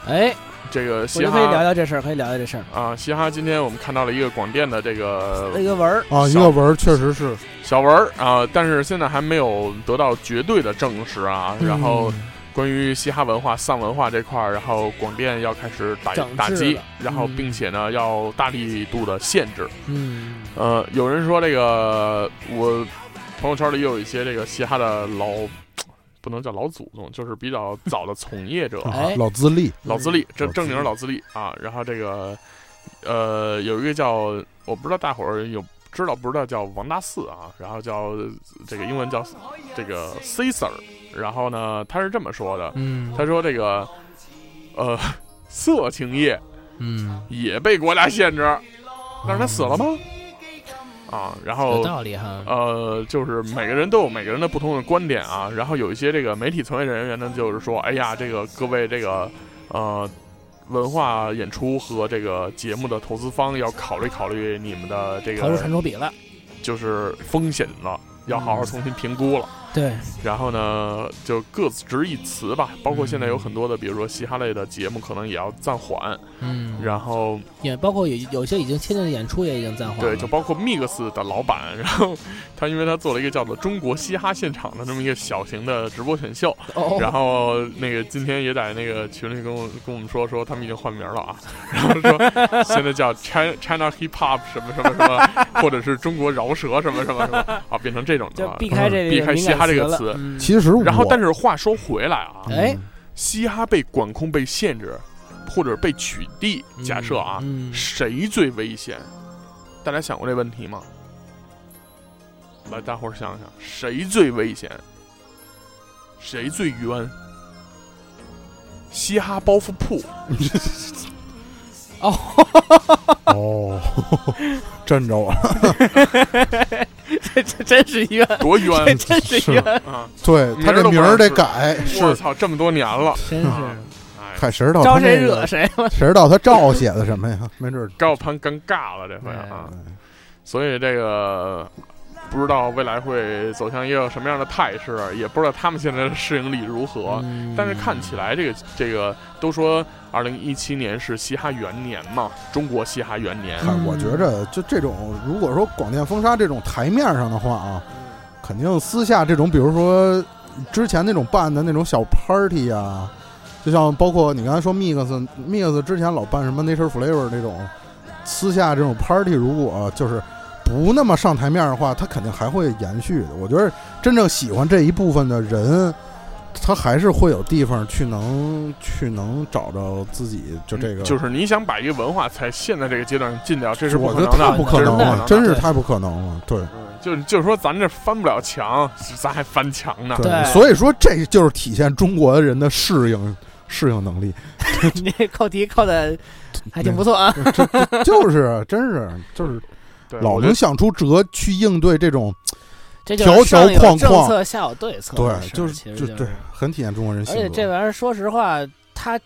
哎，这个我嘻哈就可以聊聊这事儿，可以聊聊这事儿。啊，嘻哈今天我们看到了一个广电的这个一个文儿，啊，一小个文儿确实是，小文儿啊，但是现在还没有得到绝对的证实啊。然后嗯关于嘻哈文化、丧文化这块儿，然后广电要开始打整治打击了，然后嗯并且呢要大力度的限制。嗯，呃，有人说这个我朋友圈里也有一些这个嘻哈的老，不能叫老祖宗，[laughs] 就是比较早的从业者，老资历，老资历，正正经老资历啊。然后这个呃有一个叫我不知道大伙儿有知道不知道叫王大四啊，然后叫这个英文叫这个 Caesar，然后呢他是这么说的，嗯，他说这个呃色情业嗯，也被国家限制，但是他死了吗？啊，然后有道理哈。呃，就是每个人都有每个人的不同的观点啊。然后有一些这个媒体从业人员呢，就是说，哎呀，这个各位这个呃文化演出和这个节目的投资方要考虑考虑你们的这个投入产个出比了，就是风险了，要好好重新评估了。对，然后呢，就各执一词吧。包括现在有很多的，比如说嘻哈类的节目，可能也要暂缓。嗯，然后也包括有有些已经签订的演出也已经暂缓。对，就包括 Mix 的老板，然后他因为他做了一个叫做“中国嘻哈现场”的这么一个小型的直播选秀，哦，然后那个今天也在那个群里跟我跟我们说说他们已经换名了啊，[laughs] 然后说现在叫 China China Hip Hop 什么什么什么，或者是中国饶舌什么什么什么啊，变成这种的就了。避开这个避开嘻哈这个词。其实，然后，但是话说回来啊，哎。嗯嘻哈被管控、被限制，或者被取缔，假设啊，嗯，谁最危险？大家想过这问题吗？来，大伙儿想想，谁最危险？谁最冤？嘻哈包袱铺，[laughs] 哦，哦 [laughs] 真着了，[laughs] 这 [laughs] 这真是冤，多冤这真是是冤，啊！对他这名儿得改，是我操，这么多年了，真是看谁知道招谁他那个惹谁了。谁知道他照写的什么呀？没准儿高攀尴尬了这回啊！所以这个不知道未来会走向一个什么样的态势，也不知道他们现在的适应力如何。嗯但是看起来这个这个都说二零一七年是嘻哈元年嘛，中国嘻哈元年。嗨，我觉着就这种，如果说广电封杀这种台面上的话啊，肯定私下这种，比如说之前那种办的那种小 party 啊，就像包括你刚才说 mix mix 之前老办什么 nature flavor 这种私下这种 party，如果就是不那么上台面的话，它肯定还会延续的。我觉得真正喜欢这一部分的人。他还是会有地方去能去能找着自己就这个，就是你想把一个文化在现在这个阶段禁掉，这是我觉得太不可能了，真是太不可能了。对嗯就就是说咱这翻不了墙，咱还翻墙呢。对所以说这就是体现中国人的适应适应能力，[laughs] 你这扣题扣的还挺不错啊。[laughs] 就是真是就是对，老能想出辙去应对这种，这就是条条上有框框政策，下有对策的对，事，就是其实就就对，很体现中国人而性格。且这玩意儿，说实话，它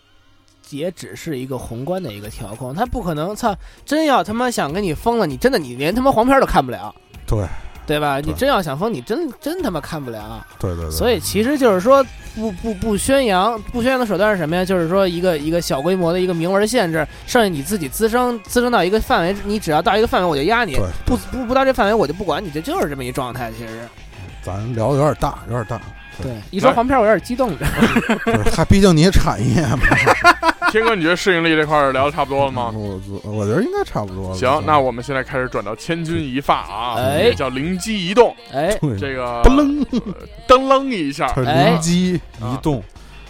也只是一个宏观的一个调控，它不可能，操，真要他妈想跟你封了，你真的你连他妈黄片都看不了，对对吧？你真要想封，你真真他妈看不了。对对对，所以其实就是说，不不不宣扬，不宣扬的手段是什么呀？就是说一个一个小规模的一个明文限制，剩下你自己滋生滋生到一个范围，你只要到一个范围我就压你对，不不不到这范围我就不管你，这就是这么一状态。其实，咱聊的有点大，有点大，对，一说黄片儿我有点激动着。[laughs] 不是它毕竟你产业嘛。天哥，你觉得适应力这块儿聊的差不多了吗？我我觉得应该差不多了。行，那我们现在开始转到千钧一发啊，哎也叫灵机一动，哎，这个噔楞，噔楞一下。灵机一动，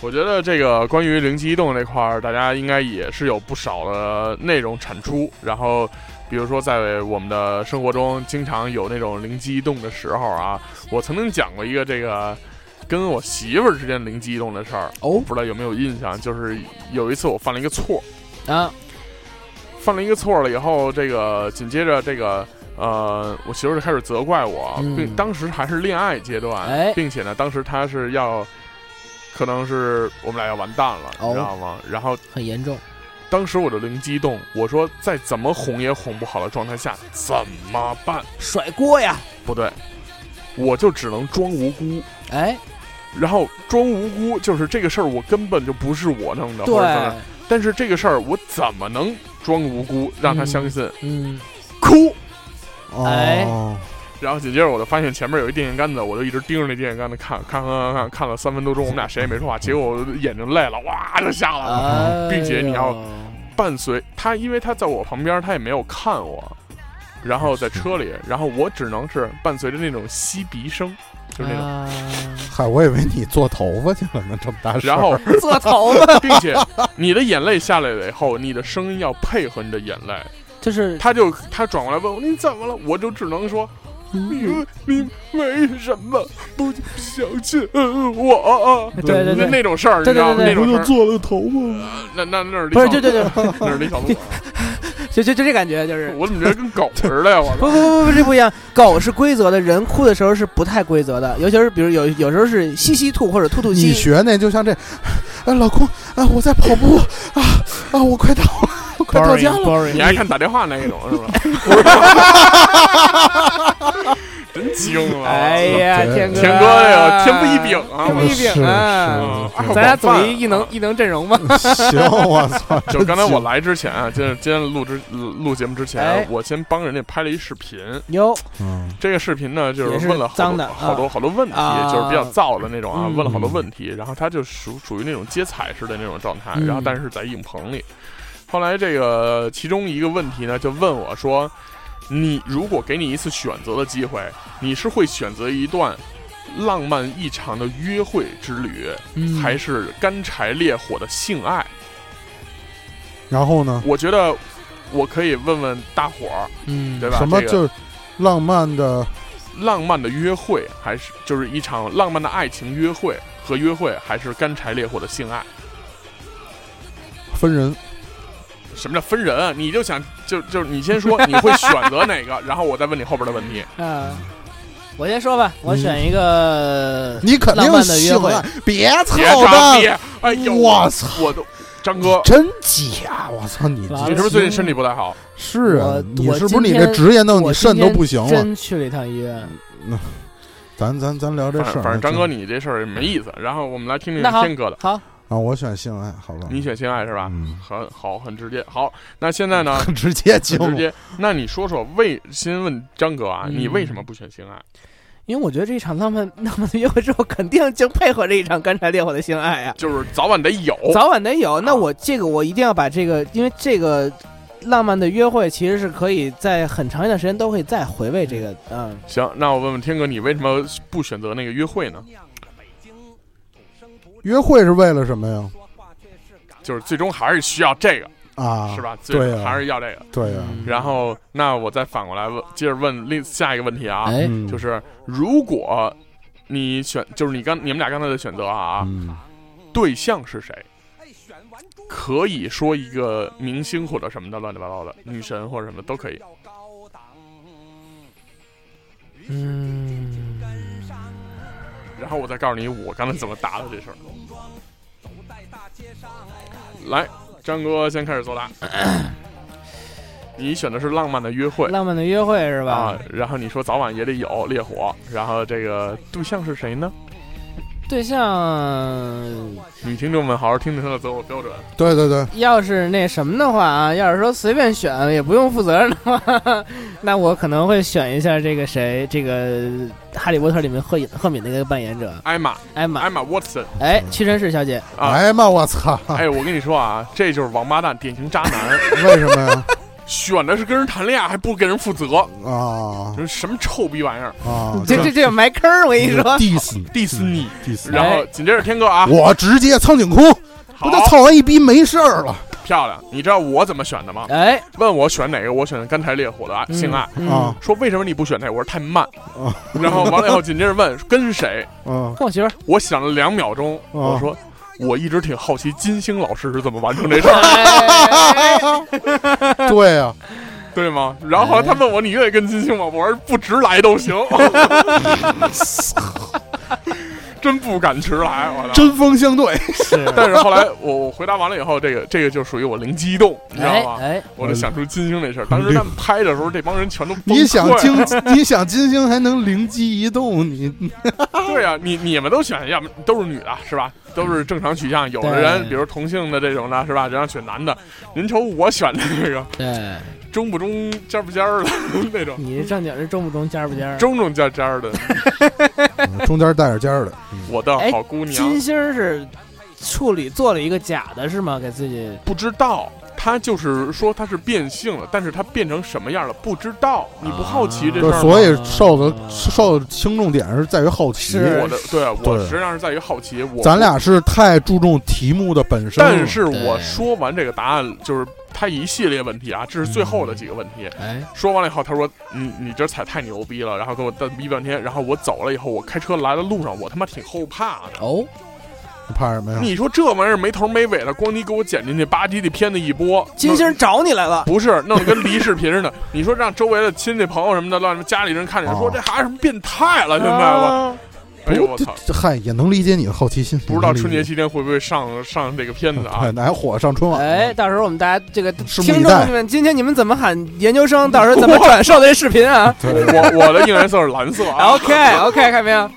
我觉得这个关于灵机一动这块儿，大家应该也是有不少的内容产出。然后，比如说在我们的生活中，经常有那种灵机一动的时候啊。我曾经讲过一个这个跟我媳妇儿之间灵机一动的事儿，哦不知道有没有印象？就是有一次我犯了一个错，啊，犯了一个错了以后，这个紧接着这个呃，我媳妇儿就开始责怪我，嗯并当时还是恋爱阶段，哎并且呢，当时她是要，可能是我们俩要完蛋了，哦你知道吗？然后很严重。当时我就灵机一动，我说在怎么哄也哄不好的状态下怎么办？甩锅呀！不对，我就只能装无辜。哎，然后装无辜就是这个事儿，我根本就不是我弄的，对或者怎么样。但是这个事儿，我怎么能装无辜让他相信？嗯，哭。哎哦，然后紧接着我就发现前面有一电线杆子，我就一直盯着那电线杆子看，看看看看看了三分多钟，我们俩谁也没说话，结果我眼睛累了，哇就下来了。哎并且你要伴随他，因为他在我旁边，他也没有看我，然后在车里，然后我只能是伴随着那种吸鼻声，就是那种，啊 [laughs] 嗨，我以为你做头发去了呢，这么大事儿。然后 [laughs] 做头发，[laughs] 并且你的眼泪下来了以后，你的声音要配合你的眼泪。就是他就他转过来问我你怎么了，我就只能说。你你为什么不相信我？那对对对，那种事儿，你知道吗？那种事儿，做了头发。那那那是李不是，小对对对，那是李小璐，就就就这感觉，就是我怎么觉得跟狗似的呀？我 [laughs] 操！不不不不，这不一样。狗是规则的，人哭的时候是不太规则的，尤其是比如有有时候是吸吸吐或者吐吐你。学那就像这，哎，老公，啊，我在跑步，啊啊，我快到了，我快到家了。boring，你爱看打电话那一种是吧？[laughs] 真精啊！哎呀，对天哥，天哥这个天赋异禀啊！天赋异禀啊嗯！爱好咱俩组一异能异能阵容吧。行，我操！[laughs] 就刚才我来之前啊，今天今天录之录节目之前哎，我先帮人家拍了一视频。哟，嗯，这个视频呢，就是问了好多脏的好多好多问题，啊就是比较燥的那种啊，嗯问了好多问题，然后他就属属于那种接彩式的那种状态，嗯然后但是在影棚里。后来这个其中一个问题呢，就问我说：“你如果给你一次选择的机会，你是会选择一段浪漫异常的约会之旅，嗯还是干柴烈火的性爱？”然后呢？我觉得我可以问问大伙儿，嗯，对吧？什么这个就浪漫的？浪漫的约会，还是就是一场浪漫的爱情约会和约会，还是干柴烈火的性爱？分人，什么叫分人啊？你就想就就是你先说你会选择哪个，然后我再问你后边的问题。啊，[laughs] 我先说吧，我选一个你肯定的约会，别操蛋！哎呦，我操我都张哥，真假？我操你！你是不是最近身体不太好？是啊我，你我是不是你这今天职业弄你肾都不行了？真去了一趟医院。[laughs] 咱咱咱聊这事儿，反正张哥你这事儿没意思。然后我们来听听天哥的，好，啊，我选性爱，好吧？你选性爱是吧？嗯，很好，很直接。好，那现在呢？很 [laughs] 直接很就直接。那你说说为先问张哥啊，嗯你为什么不选性爱？因为我觉得这一场浪漫浪漫的约会之后，肯定就配合这一场干柴烈火的性爱啊，就是早晚得有。早晚得有。那啊我这个我一定要把这个，因为这个浪漫的约会其实是可以在很长一段时间都可以再回味这个，嗯，行，那我问问天哥，你为什么不选择那个约会呢？约会是为了什么呀？就是最终还是需要这个，啊，是吧？最对呀还是要这个。对然后，那我再反过来问，接着问另下一个问题啊，哎，嗯就是如果你选，就是你刚你们俩刚才的选择啊，嗯，对象是谁？可以说一个明星或者什么的乱七八糟的女神或者什么都可以。嗯，然后我再告诉你我刚才怎么答的这事儿。来，张哥先开始作答。[coughs] 你选的是浪漫的约会浪漫的约会是吧？啊，然后你说早晚也得有烈火，然后这个对象是谁呢？对象女听众们好好听听他的择偶标准。对对对，要是那什么的话啊，要是说随便选也不用负责任的话，[laughs] 那我可能会选一下这个谁，这个《哈利波特》里面赫敏赫敏那个扮演者艾玛，艾玛艾，玛沃特森哎，屈臣氏小姐，啊，哎呀妈，我操！哎，我跟你说啊，这就是王八蛋，典型渣男，[laughs] 为什么呀？选的是跟人谈恋爱，还不给人负责，啊这是什么臭逼玩意儿？啊！[laughs] 这这这埋坑儿，我跟你说，diss 迪士尼。diss，[laughs] 然后紧接着天哥啊，我直接苍井空，好不就操完一逼没事儿了漂亮。你知道我怎么选的吗？哎，问我选哪个，我选的干柴烈火的性爱。嗯啊？说为什么你不选那个？我说太慢。啊然后完了以后，紧接着问跟谁？啊跟我媳妇儿，我想了两秒钟，哦我说我一直挺好奇金星老师是怎么完成这事儿，哎 [laughs] 对呀，对吗？然后他问我你愿意跟金星吗？我说不直来都行。[laughs] 真不敢直来，我操！针锋相对。[laughs] 是，但是后来我我回答完了以后，这个这个就属于我灵机一动，你知道吗？哎哎，我就想出金星这事儿。当时他们拍的时候，这帮人全都崩你想溃金，你想金星还能灵机一动，你对啊，你你们都选，要么都是女的，是吧？都是正常取向。有的人，比如同性的这种的，是吧？人家选男的。您瞅我选的这个对中不中、尖不尖儿的 [laughs] 那种，你这正经是中不中，尖儿不尖儿？中中尖尖儿的，嗯 [laughs] 中间带着尖儿的。嗯我的哎好姑娘。金星是处理做了一个假的，是吗？给自己不知道，他就是说他是变性了，但是他变成什么样了不知道。你不好奇这事儿吗？所以受的受的轻重点是在于好奇。我的对啊我实际上是在于好奇。我咱俩是太注重题目的本身，但是我说完这个答案，就是他一系列问题啊，这是最后的几个问题。哎，说完了以后，他说：“你你这彩太牛逼了。”然后给我瞪逼半天。然后我走了以后，我开车来的路上，我他妈挺后怕的。哦，你怕什么呀？你说这玩意儿没头没尾的，光你给我剪进去，吧唧的片子一播，金星找你来了，不是弄得跟离视频似的。[laughs] 你说让周围的亲戚朋友什么的，乱家里人看见，哦说这孩子是不是变态了？现在我，啊不哎呦我操！这嗨，也能理解你的好奇心。不知道春节期间会不会上上这个片子啊 [laughs] 哪火上春晚？哎，到时候我们大家这个听众们，今天你们怎么喊研究生？到时候怎么转 [laughs] 售的这视频啊，我我的应援色是蓝色啊。？OK OK，看没有？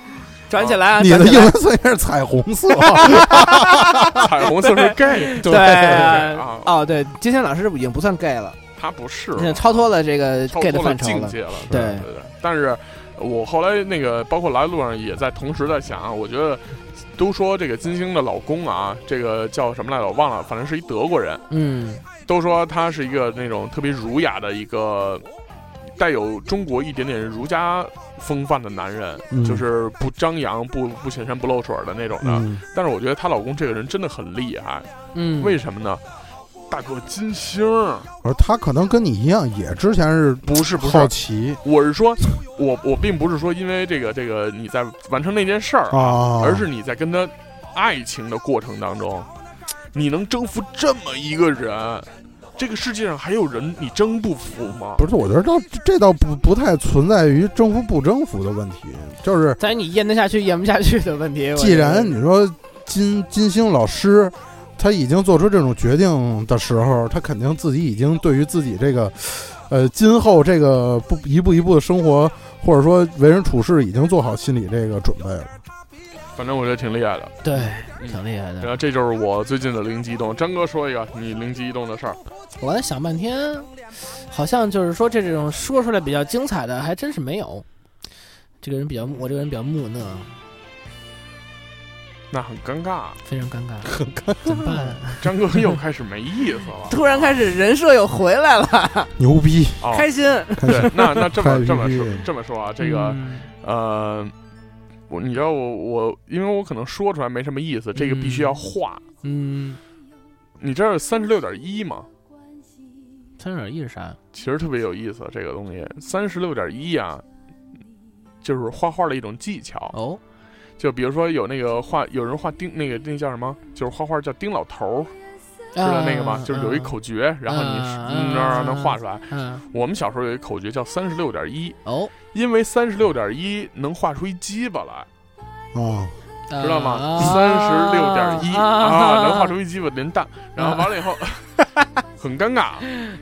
转起来啊！你的英文色应该是彩虹色。[laughs] [laughs] 彩虹色是 [laughs] gay，对啊哦，对，金星老师已经不算 gay 了，他不是已经超脱了这个 gay 的范畴了。对对对。但是我后来那个，包括来路上也在同时在想啊，我觉得都说这个金星的老公啊，这个叫什么来着？我忘了，反正是一德国人。嗯，都说他是一个那种特别儒雅的一个，带有中国一点点儒家风范的男人，嗯。就是不张扬、不不显山不露水的那种的。嗯，但是我觉得她老公这个人真的很厉害，嗯，为什么呢？大哥金星，我说他可能跟你一样，也之前是不是不是。好奇。我是说，我我并不是说因为这个这个你在完成那件事儿啊，而是你在跟他爱情的过程当中，你能征服这么一个人，这个世界上还有人你征不服吗？不是？我觉得倒这倒不不太存在于征服不征服的问题，就是在你咽得下去咽不下去的问题。既然你说金金星老师他已经做出这种决定的时候，他肯定自己已经对于自己这个呃今后这个不一步一步的生活，或者说为人处事，已经做好心理这个准备了。反正我觉得挺厉害的。对，嗯挺厉害的。然后这就是我最近的灵机一动。张哥说一个你灵机一动的事儿，我在想半天，好像就是说这种说出来比较精彩的，还真是没有。这个人比较，我这个人比较木讷，那很尴尬。非常尴尬，很尴尬怎么办？张哥又开始没意思了。突然开始人设又回来了，牛逼！哦，开心。对，那那这么这么说这么说啊，这个嗯呃，我你知道我我因为我可能说出来没什么意思，这个必须要画。嗯，你知道三十六点一吗？三十六点一是啥？其实特别有意思，这个东西三十六点一啊，就是画画的一种技巧。哦，就比如说有那个画，有人画丁那个那叫什么？就是画画叫丁老头儿，知道那个吗？就是有一口诀，然后你啊嗯让能画出来。嗯，我们小时候有一口诀叫三十六点一，哦，因为三十六点一能画出一鸡巴来。哦，知道吗？啊三十六点一啊，能画出一鸡巴连蛋，然后完了以后，[laughs] 很尴尬。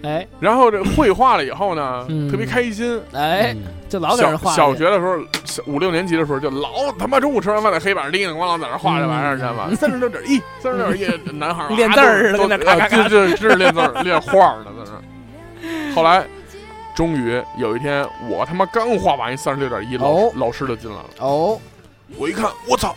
哎然后这绘画了以后呢，嗯特别开心。哎，嗯就老给小人画小学的时候，小五六年级的时候，就老他妈中午吃完饭在黑板上叮叮咣啷在那画这玩意儿，知道吗？三十六点一，三十六点一，男孩儿啊 [laughs] 练字儿似的都跟那咔咔咔啊对对，是练字儿练画儿呢，在那。后来，终于有一天，我他妈刚画完一三十六点一，老哦老师就进来了。哦，我一看，我操！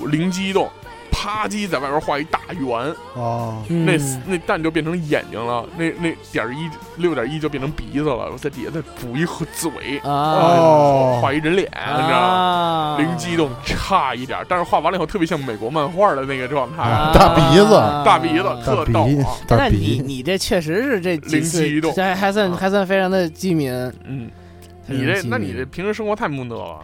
我灵机一动，啪叽在外边画一大圆，哦，嗯。那那蛋就变成眼睛了，那那点儿一六点一就变成鼻子了，我在底下再补一个嘴，啊。哦画一人脸，你知道吗？啊，灵机一动，差一点儿，但是画完了以后特别像美国漫画的那个状态，啊大鼻子。大鼻子特逗鼻啊。大那你，你这确实是这几灵机一动还还算啊。还算非常的机敏，嗯，你这那你这平时生活太木讷了，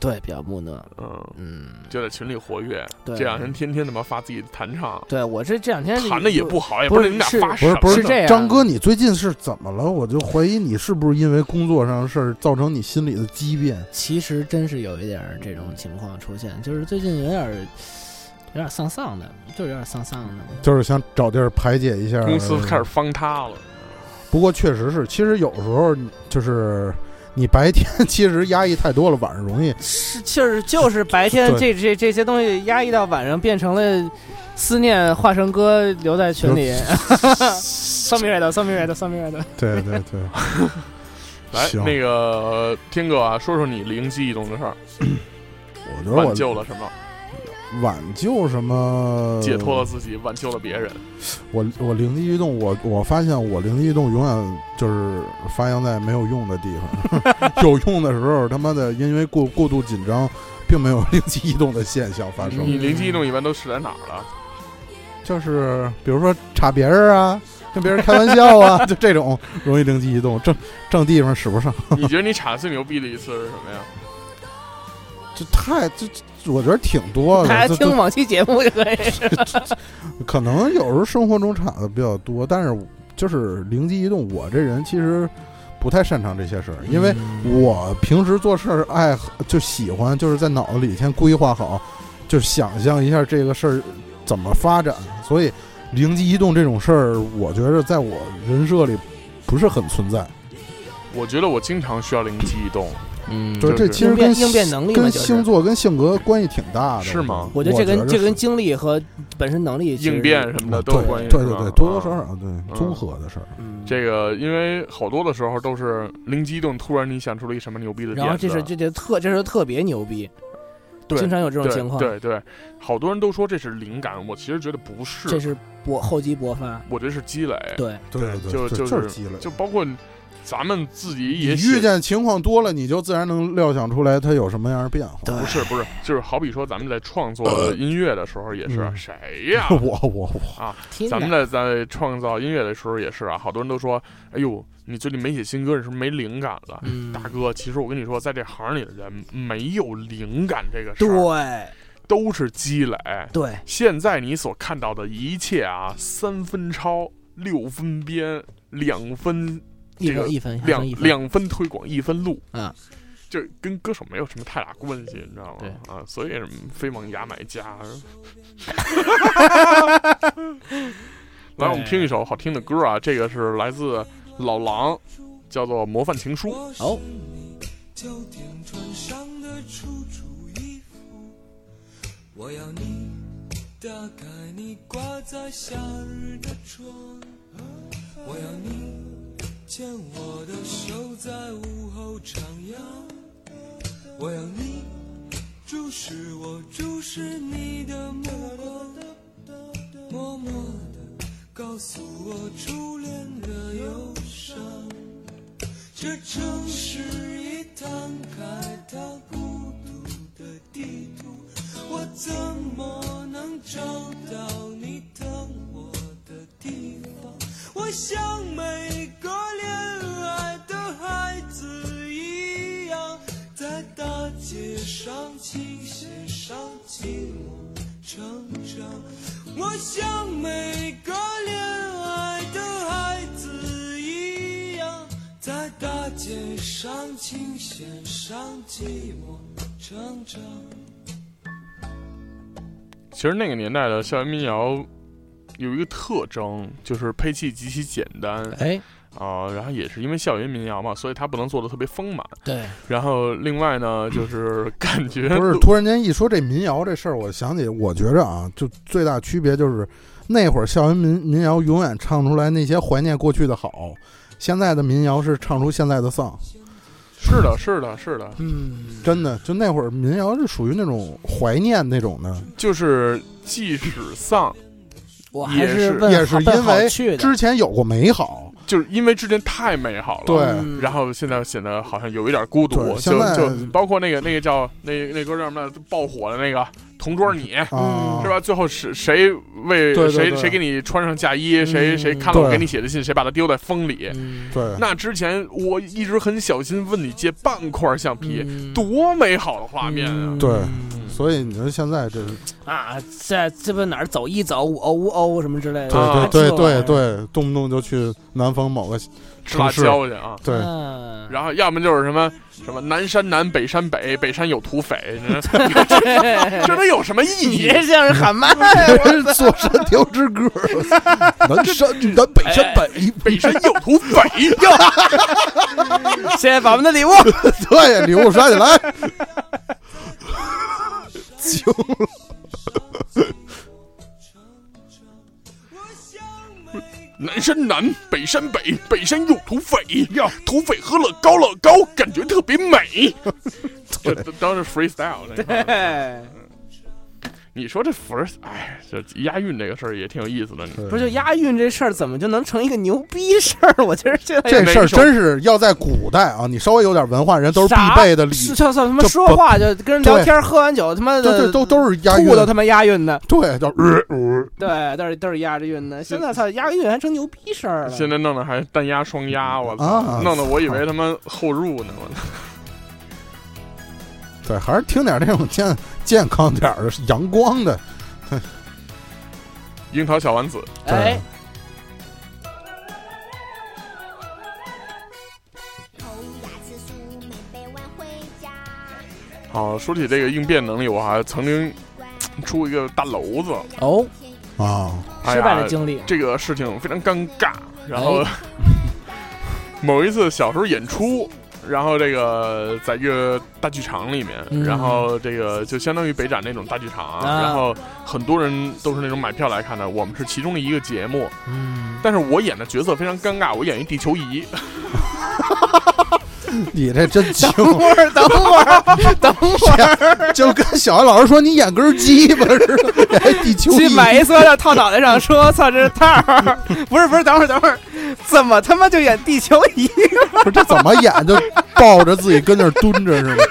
对比较木讷，嗯，嗯，就在群里活跃，对这两天天天他妈发自己的弹唱，对我这这两天弹的也不好，也不是你俩发什么，不是不是这样张哥，你最近是怎么了？我就怀疑你是不是因为工作上的事儿造成你心里的畸变。其实真是有一点儿这种情况出现，就是最近有点儿有点儿丧丧的，就是有点儿丧丧的。就是想找地儿排解一下公司开始方塌了。不过确实是，其实有时候就是你白天 [laughs] 其实压抑太多了，晚上容易是，就是就是白天这这这些东西压抑到晚上，变成了思念化成歌留在群里。桑米瑞的，桑米瑞的，桑米瑞的。对对对。[laughs] 来，那个天哥啊，说说你灵机一动的事儿，[clears throat] 我觉得我挽救了什么？挽救什么？解脱了自己，挽救了别人。我我灵机一动，我我发现我灵机一动永远就是发扬在没有用的地方，[laughs] 有用的时候他妈的因为过过度紧张，并没有灵机一动的现象发生。你灵机一动一般都使在哪儿了？就是比如说插别人啊，跟别人开玩笑啊，[laughs] 就这种容易灵机一动，正正地方使不上，你觉得你插最牛逼的一次是什么呀？[laughs] 这太这这我觉得挺多的大家听往期节目就可以。[laughs] 可能有时候生活中产的比较多，但是就是灵机一动，我这人其实不太擅长这些事儿，因为我平时做事儿爱就喜欢就是在脑子里先规划好，就想象一下这个事儿怎么发展，所以灵机一动这种事儿，我觉得在我人设里不是很存在。我觉得我经常需要灵机一动，嗯就是这其实跟应变能力跟星座跟性格关系挺大的，是吗我觉得这跟这跟经历和本身能力应变什么的都有关系。对对对，多多少啊少对综合的事儿。嗯这个，因为好多的时候都是灵机一动，突然你想出了一什么牛逼的然后这是这这特这是特别牛逼，对经常有这种情况。对对，好多人都说这是灵感，我其实觉得不是，这是勃厚积薄发。我觉得是积累。对，对对就就是积累。就包括咱们自己也遇见情况多了，你就自然能料想出来它有什么样的变化。不是不是，就是好比说咱们在创作音乐的时候也是，嗯谁呀？[laughs] 我我我，啊咱们在在创造音乐的时候也是啊，好多人都说，哎呦，你最近没写新歌，你是不是没灵感了？嗯大哥，其实我跟你说，在这行里的人没有灵感这个事儿，对都是积累。对，现在你所看到的一切啊，三分抄、六分编、两分这个一分一分两分两分推广、一分录，啊，就跟歌手没有什么太大关系，你知道吗对？啊，所以什么飞往牙买加。[laughs] 来，我们听一首好听的歌啊，这个是来自老狼，叫做《模范情书》。哦，秋天穿上的楚楚衣服，我要你打开你挂在夏日的窗，我要你牵我的手在午后徜徉，我要你注视我，注视你的目光，默默地告诉我初恋的忧伤。这城市已摊开它孤独的地图，我怎么能找到你等我的地方？我像每个恋爱的孩子一样，在大街上琴弦上寂寞成长。我像每个恋爱的孩子一样，在大街上琴弦上寂寞成长。其实那个年代的校园民谣，有一个特征，就是配器极其简单哎，啊、然后也是因为校园民谣嘛，所以它不能做的特别丰满。对，然后另外呢，就是感觉不是，突然间一说这民谣这事儿，我想起，我觉着啊，就最大区别就是那会儿校园民民谣永远唱出来那些怀念过去的好，现在的民谣是唱出现在的丧，是的，是的，是的，嗯，真的，就那会儿民谣是属于那种怀念那种的，就是即使丧，我还也是问也是因为之前有过美好，就是因为之前太美好了，对嗯然后现在显得好像有一点孤独，就就包括那个那个叫那那歌叫什么爆火的那个《同桌你》。啊，是吧？最后是谁为对对对谁谁给你穿上嫁衣？谁嗯谁看了我给你写的信？谁把它丢在风里？嗯，对，那之前我一直很小心问你借半块橡皮，嗯多美好的画面啊！嗯对所以你说现在这，啊，在这不哪儿走一走，五欧五欧什么之类的，对啊对对对对，动不动就去南方某个吃辣城市椒去啊！对，嗯然后要么就是什么什么南山南北山北，北山有土匪，[laughs] [laughs] 这能有什么意义？这像是喊麦？[laughs] 坐山雕之歌，南山南北山北，北山有土匪，谢谢宝宝们的礼物。对，礼物刷起来，行南山南，北山北，北山有土匪，土匪喝了高乐高，感觉特别美。[laughs] 这都都是 freestyle [laughs] 你说这 first，哎，这押韵这个事儿也挺有意思的。不是就押韵这事儿，怎么就能成一个牛逼事儿？我觉得这这事儿真是要在古代啊，你稍微有点文化人都是必备的礼，是就算他妈说话就跟人聊天，喝完酒他妈对的对，都都是押韵吐，都他妈押韵的，对，叫呃呃对，都是都是押着韵的。现在操，押个韵还成牛逼事儿了。现在弄的还单押双押，我操，啊弄得我以为他妈后入呢。我操对，还是听点那种健健康点儿的、阳光的，[laughs] 樱桃小丸子，哎，偷牙吃素没被晚回家。好，说起这个应变能力，我还曾经出一个大篓子，哦，啊，哎失败的经历，这个事情非常尴尬。然后、[laughs] 某一次小时候演出，然后这个在一个大剧场里面，嗯。然后这个就相当于北展那种大剧场，啊然后很多人都是那种买票来看的，我们是其中的一个节目，嗯，但是我演的角色非常尴尬，我演一地球仪，[laughs] [laughs] 你这真轻，等会儿，等会儿，等会儿，[laughs] 就跟小学老师说你演根鸡巴似的，地球仪去买一塑料袋套脑袋上，说操这是套儿，不是不是，等会儿等会儿，怎么他妈就演地球仪？不是这怎么演就抱着自己跟那儿蹲着是吗？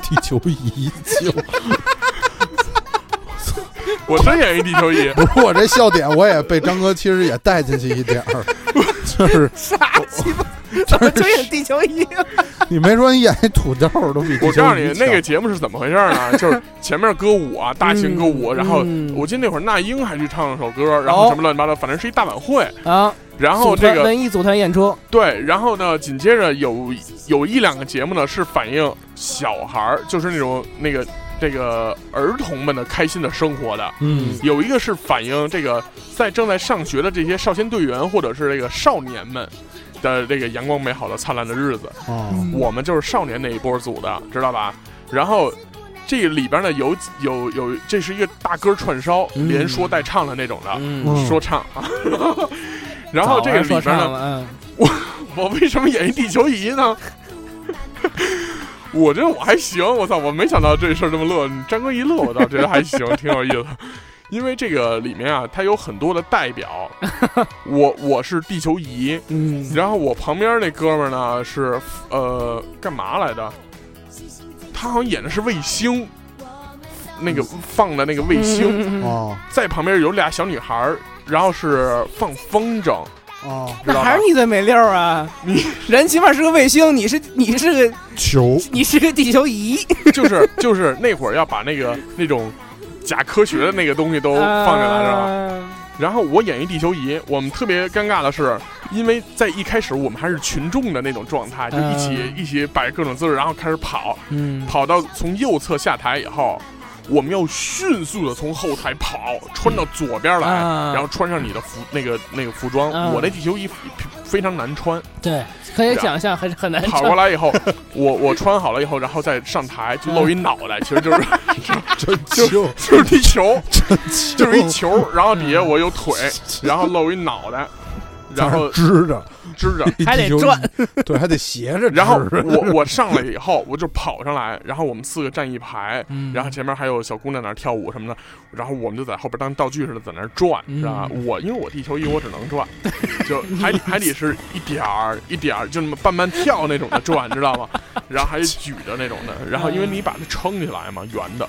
[laughs] 地球仪就我真演一地球仪，不是我这笑点，我也被张哥其实也带进去一点儿，就是啥鸡巴？[laughs] 怎么就演地球仪？[laughs] 你没说你演一土豆都比我告诉你那个节目是怎么回事呢？[laughs] 就是前面歌舞啊，大型歌舞，然后嗯我记得那会儿那英还去唱了首歌，然后什么乱七八糟，反正是一大晚会。啊，然后这个文艺组团演出，对，然后呢，紧接着有有一两个节目呢是反映小孩儿，就是那种那个这个儿童们的开心的生活的。嗯有一个是反映这个在正在上学的这些少先队员或者是这个少年们的这个阳光美好的灿烂的日子。哦我们就是少年那一波组的，知道吧？然后这里边呢有有有，这是一个大歌串烧，嗯连说带唱的那种的，说唱啊。[laughs] 然后这个里说边呢，我，我为什么演一地球仪呢？[laughs] 我觉得我还行，我操！我没想到这事儿这么乐，张哥一乐，我倒觉得还行，挺有意思。因为这个里面啊，它有很多的代表，[laughs] 我我是地球仪，嗯，然后我旁边那哥们儿呢是呃干嘛来的？他好像演的是卫星，那个放的那个卫星，嗯，哦。在旁边有俩小女孩，然后是放风筝，哦，那还是？你最没溜啊！你 [laughs] 人起码是个卫星，你是你是个球。你是个地球仪，就是就是那会儿要把那个那种假科学的那个东西都放进来，是吧？然后我演一地球仪，我们特别尴尬的是，因为在一开始我们还是群众的那种状态，就一起、嗯一起摆各种姿势，然后开始跑，嗯，跑到从右侧下台以后，我们要迅速的从后台跑，穿到左边来，啊。然后穿上你的服那个那个服装。啊。我那地球衣非常难穿，对，可以想象很很难跑过来以后，[laughs] 我我穿好了以后，然后再上台就露一脑袋，[laughs] 其实就是 [laughs] 真就就就是地球，就是一球，然后底下我有腿，然后露一脑袋，然后支着，支着。[laughs] 还得转，[laughs] 对，还得斜着。然后我我上来以后，我就跑上来，然后我们四个站一排，嗯然后前面还有小姑娘在那儿跳舞什么的，然后我们就在后边当道具似的在那儿转，嗯知道吧？我因为我地球仪我只能转，[laughs] 就还得还得是一点儿一点儿就那么慢慢跳那种的转，知道吗？然后还得举着那种的，然后因为你把它撑起来嘛，圆的。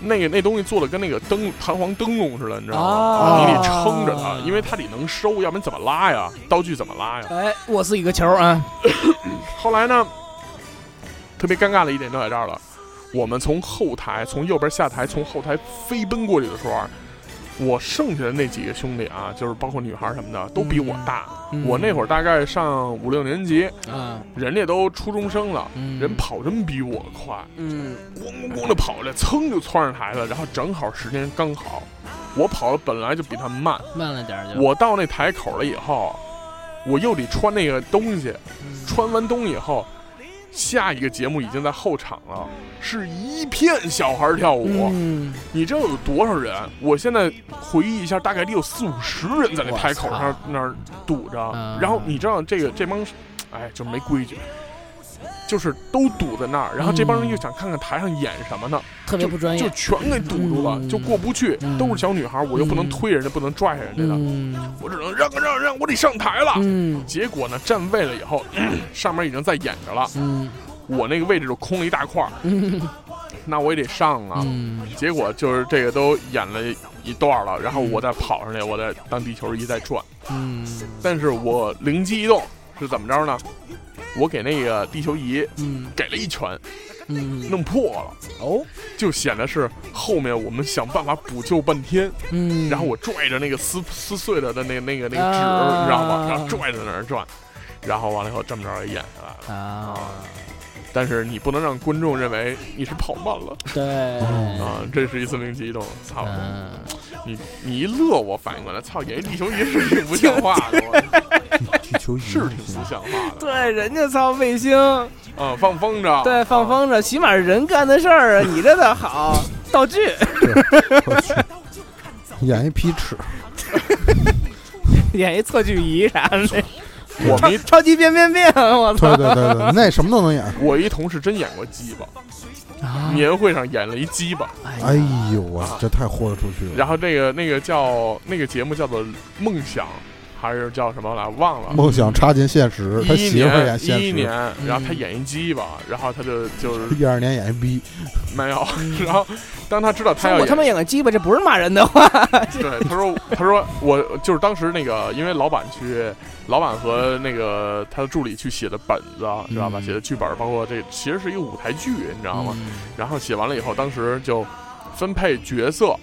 那个那东西做的跟那个灯弹簧灯笼似的，你知道吗？啊你得撑着它，因为它得能收，要不然怎么拉呀？道具怎么拉呀？哎，我是一个球啊，[coughs] 后来呢，特别尴尬的一点就在这儿了。我们从后台从右边下台，从后台飞奔过去的时候，我剩下的那几个兄弟啊，就是包括女孩什么的，都比我大。嗯。我那会儿大概上五六年级，嗯，人家都初中生了，嗯。人跑真比我快，嗯。咣咣咣的跑来，噌就窜上台了，然后正好时间刚好。我跑的本来就比他们慢，慢了点儿就。我到那台口了以后，我又得穿那个东西，嗯。穿完冬以后，下一个节目已经在后场了，是一片小孩跳舞。嗯你知道有多少人？我现在回忆一下，大概得有四五十人在那台口上那儿堵着。嗯然后你知道这个这帮，哎，就没规矩。就是都堵在那儿，然后这帮人又想看看台上演什么呢，特别不专就，全给堵住了，嗯。就过不去。嗯都是小女孩，我又不能推人家，不能拽人家的，嗯。我只能让让让，我得上台了。嗯。结果呢，站位了以后，[clears throat] 上面已经在演着了，嗯。我那个位置就空了一大块那我也得上啊。嗯。结果就是这个都演了一段了，然后我再跑上去，我再当地球仪再转。嗯。但是我灵机一动是怎么着呢？我给那个地球仪嗯。给了一拳，嗯。弄破了，哦。就显得是后面我们想办法补救半天，嗯，然后我拽着那个撕撕碎了的那个那个那个纸，啊你知道吗？然后拽着在那儿转，然后完了以后这么着也演下来了。啊但是你不能让观众认为你是跑慢了。对。啊！这是一次灵机一动，操！嗯。你你一乐，我反应过来，操，演一地球仪是挺不像话的，我。地球仪是挺不像话的。对，人家操卫星，啊，放风筝，对，放啊风筝，起码是人干的事儿啊，[laughs] 你这倒好，道具，我去，演一皮尺，[laughs] 演一测距仪啥的，我们一超级变变变，我操对！对对对，那什么都能演。我一同事真演过鸡巴，啊年会上演了一鸡巴，哎呦我这太豁得出去了。然后那个那个叫那个节目叫做《梦想》，还是叫什么来忘了。梦想插进现实，他一一媳妇演年现实。一一年，然后他演一鸡巴，然后他就就是 [laughs] 一二年演一逼，没有，然后当他知道他要我他妈演个鸡巴，这不是骂人的话，[laughs] 对，他说，他说我就是当时那个，因为老板去，老板和那个他的助理去写的本子，知道吧？嗯写的剧本，包括这其实是一个舞台剧，你知道吗？嗯然后写完了以后，当时就分配角色，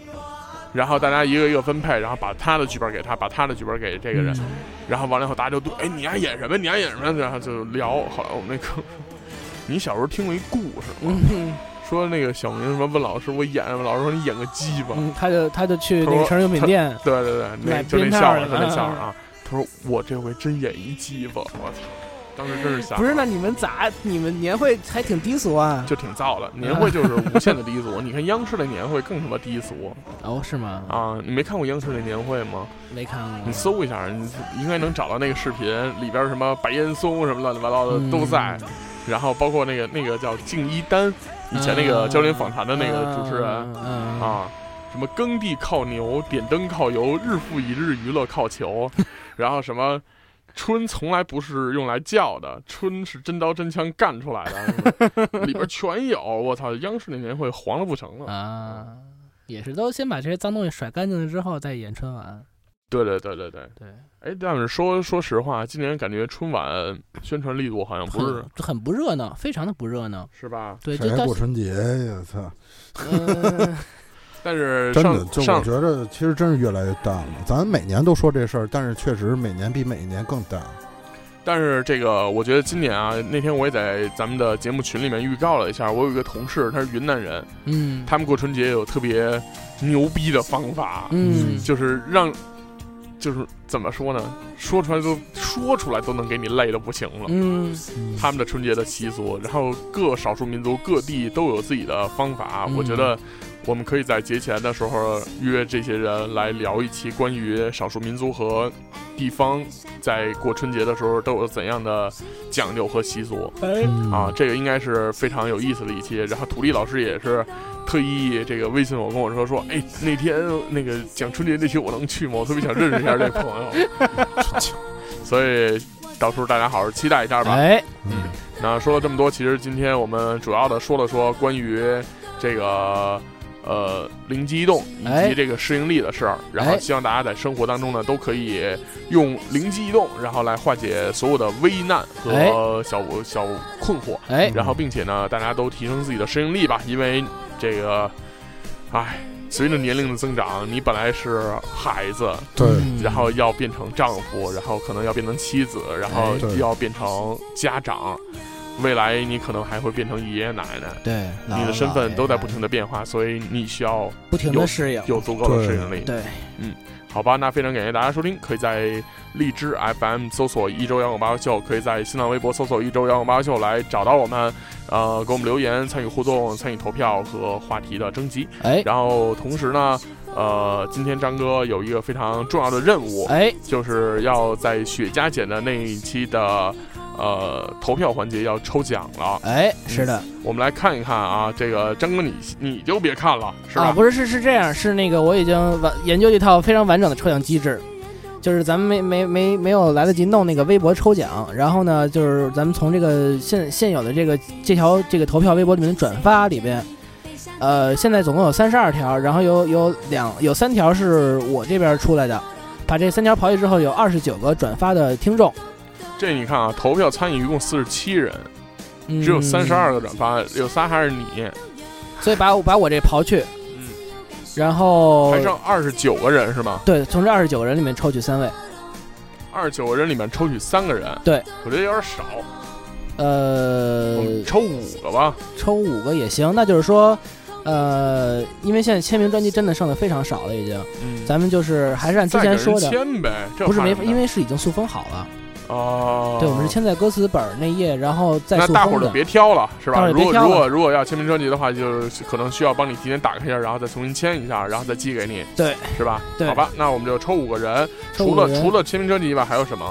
然后大家一个一个分配，然后把他的剧本给他，把他的剧本给这个人，然后完了以后大家就对，哎，你爱演什么？你爱演什么？然后就聊。后来我们那个，[laughs] 你小时候听过一故事吗？嗯说那个小明什么问老师我演什么，老师说你演个鸡巴。嗯，他就他就去那个成人用品店，对对对，那就那笑话，就那笑话啊。他说我这回真演一鸡巴，我操！当时真是想，不是？那你们咋？你们年会还挺低俗啊？就挺燥的。年会就是无限的低俗，你看央视的年会更他妈低俗 [laughs] 哦，是吗？啊！你没看过央视的年会吗？没看过。你搜一下，你应该能找到那个视频，里边什么白岩松什么乱七八糟的都在。然后包括那个那个叫敬一丹，以前那个焦点访谈的那个主持人嗯，嗯，啊，什么耕地靠牛，点灯靠油，日复一日娱乐靠球，[laughs] 然后什么。春从来不是用来叫的，春是真刀真枪干出来的，[laughs] 里边全有。我操，央视那年会黄了不成了。啊，也是都先把这些脏东西甩干净了之后再演春晚。对对对对对。对，哎，但是说说实话，今年感觉春晚宣传力度好像不是，很很不热闹，非常的不热闹。是吧？对，谁这到还过春节呀？操！嗯但是真的，上上就我觉得其实真是越来越淡了。咱每年都说这事儿，但是确实每年比每一年更淡。但是这个，我觉得今年啊，那天我也在咱们的节目群里面预告了一下，我有一个同事，他是云南人，嗯他们过春节有特别牛逼的方法，嗯就是让，就是怎么说呢？说出来都说出来都能给你累的不行了。嗯他们的春节的习俗，然后各少数民族各地都有自己的方法。嗯我觉得我们可以在节前的时候约这些人来聊一期关于少数民族和地方在过春节的时候都有怎样的讲究和习俗嗯啊，这个应该是非常有意思的一期。然后土地老师也是特意这个微信我跟我说说，哎，那天那个讲春节那期我能去吗？我特别想认识一下这朋友，[laughs] 所以到时候大家好好期待一下吧。哎，那说了这么多，其实今天我们主要的说了说关于这个呃灵机一动以哎及这个适应力的事儿，然后哎希望大家在生活当中呢都可以用灵机一动，然后来化解所有的危难和小小困惑，哎，然后并且呢大家都提升自己的适应力吧，因为这个，唉。随着年龄的增长，你本来是孩子，对，嗯然后要变成丈夫，然后可能要变成妻子，然后要变成家长，未来你可能还会变成爷爷奶奶，对，你的身份都在不停的的变化，所以你需要不停的适应，有足够的适应力。对，嗯好吧，那非常感谢大家收听，可以在荔枝 FM 搜索一周摇滚八卦秀，可以在新浪微博搜索一周摇滚八卦秀来找到我们，呃，给我们留言、参与互动、参与投票和话题的征集。哎然后同时呢，呃，今天张哥有一个非常重要的任务，哎，就是要在雪茄姐的那一期的呃投票环节要抽奖了。哎，是的，我们来看一看啊，这个张哥你你就别看了，是吧？啊，不是，是是这样，是那个我已经完研究一套非常完整的抽奖机制，就是咱们没没没没有来得及弄那个微博抽奖，然后呢，就是咱们从这个现现有的这个这条这个投票微博里面的转发里边，呃，现在总共有三十二条，然后有有两有三条是我这边出来的，把这三条刨去之后，有二十九个转发的听众，这你看啊，投票参与一共四十七人，嗯只有三十二个转发，有仨还是你，所以把我把我这刨去，嗯，然后还剩二十九个人是吗？对，从这二十九个人里面抽取三位，二十九个人里面抽取三个人，对我觉得有点少，呃抽五个吧。抽五个也行。那就是说，呃，因为现在签名专辑真的剩的非常少了，已经，嗯，咱们就是还是按之前说的，签呗，这不是没因为是已经塑封好了。哦，对，我们是签在歌词本儿那页，然后再那。大伙儿就别挑了，是吧？如果如果如果要签名专辑的话，就可能需要帮你提前打开一下，然后再重新签一下，然后再寄给你，对，是吧？对好吧，那我们就抽五个人，除了除了签名专辑以外，还有什么？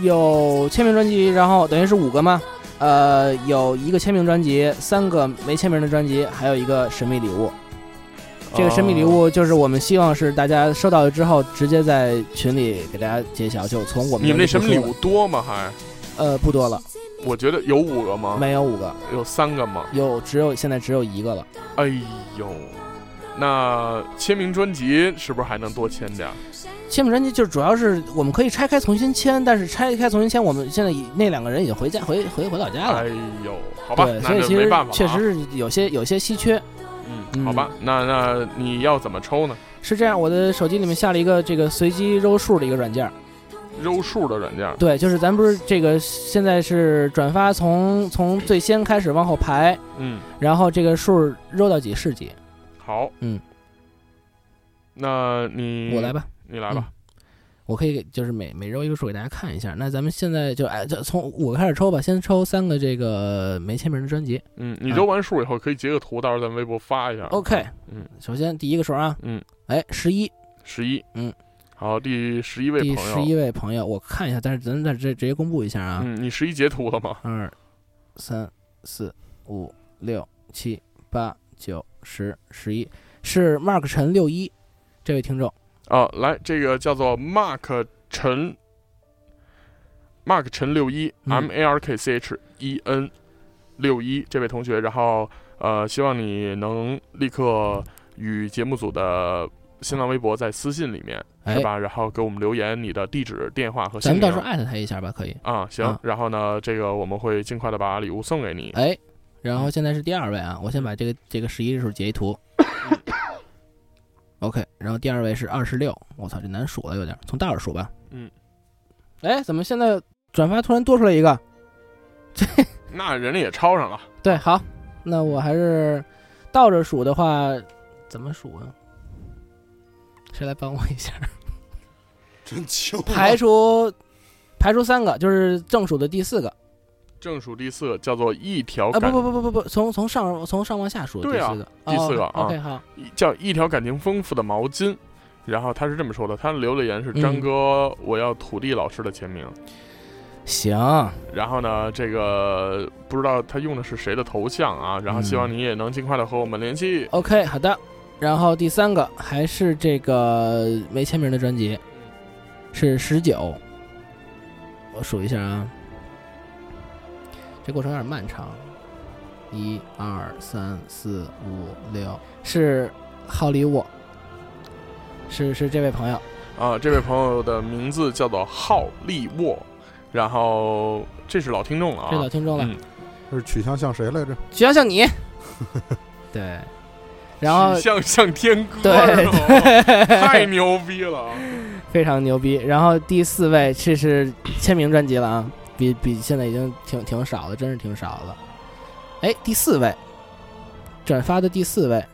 有签名专辑，然后等于是五个吗。呃，有一个签名专辑，三个没签名的专辑，还有一个神秘礼物。这个神秘礼哦物就是我们希望是大家收到了之后，直接在群里给大家揭晓，就从我们你们那神秘礼物物多吗？还？呃不多了，我觉得有五个吗？没有五个，有三个吗？有只有现在只有一个了。哎呦，那签名专辑是不是还能多签点儿？签名专辑就是主要是我们可以拆开重新签，但是拆开重新签，我们现在那两个人已经回家回回回老家了。哎呦，好吧，对，所以其实没办法了啊。确实是有些有些稀缺。好吧，那那你要怎么抽呢？是这样，我的手机里面下了一个这个随机揉数的一个软件儿。揉数的软件儿，对，就是咱不是这个现在是转发从从最先开始往后排，嗯，然后这个数揉到几是几。好，嗯，那你我来，吧，你来吧。我可以给就是每每周一个数给大家看一下。那咱们现在就哎，就从五个开始抽吧，先抽三个这个没签名的专辑。嗯，你揉完数以后可以截个图，到时候在微博发一下。OK，嗯，首先第一个数啊，嗯，哎，十一，十一，嗯，好，第十一位第朋友，十一位朋友，我看一下，但是咱再直直接公布一下啊，嗯，你十一截图了吗？二、三、四、五、六、七、八、九、十、十一，是 Mark 陈六一这位听众。啊，来，这个叫做 Mark 陈，Mark 陈六一嗯，M A R K C H E N 六一这位同学，然后呃，希望你能立刻与节目组的新浪微博在私信里面哎是吧？然后给我们留言你的地址、电话和姓名咱们到时候艾特他一下吧，可以。啊，行啊。然后呢，这个我们会尽快的把礼物送给你。哎，然后现在是第二位啊，我先把这个这个十一数截一图。OK，然后第二位是二十六，我操，这难数了有点，从大号数吧。嗯，哎，怎么现在转发突然多出来一个，[laughs] 这那人家也抄上了。对，好，那我还是倒着数的话，怎么数啊？谁来帮我一下？[laughs] 真轻啊，排除排除三个，就是正数的第四个。正数第四个叫做一条啊，感，不不不不不不，从从上从上往下数，第四个，第四个 OK，好，叫一条感情丰富的毛巾。然后他是这么说的，他留的言是嗯张哥，我要土地老师的签名。行，然后呢，这个不知道他用的是谁的头像啊？然后希望你也能尽快的和我们联系。OK，好的。然后第三个还是这个没签名的专辑，是十九。我数一下啊，这过程有点漫长。一二三四五六，是好礼物，是是这位朋友。啊，这位朋友的名字叫做浩利沃，然后这是老听众了啊，这老听众了，嗯这是取向像谁来着？许要像你。[laughs] 对，然后像像天歌，对 [laughs] 太牛逼了啊！非常牛逼。然后第四位，这是签名专辑了啊，比比现在已经挺挺少了，真是挺少了。哎，第四位，转发的第四位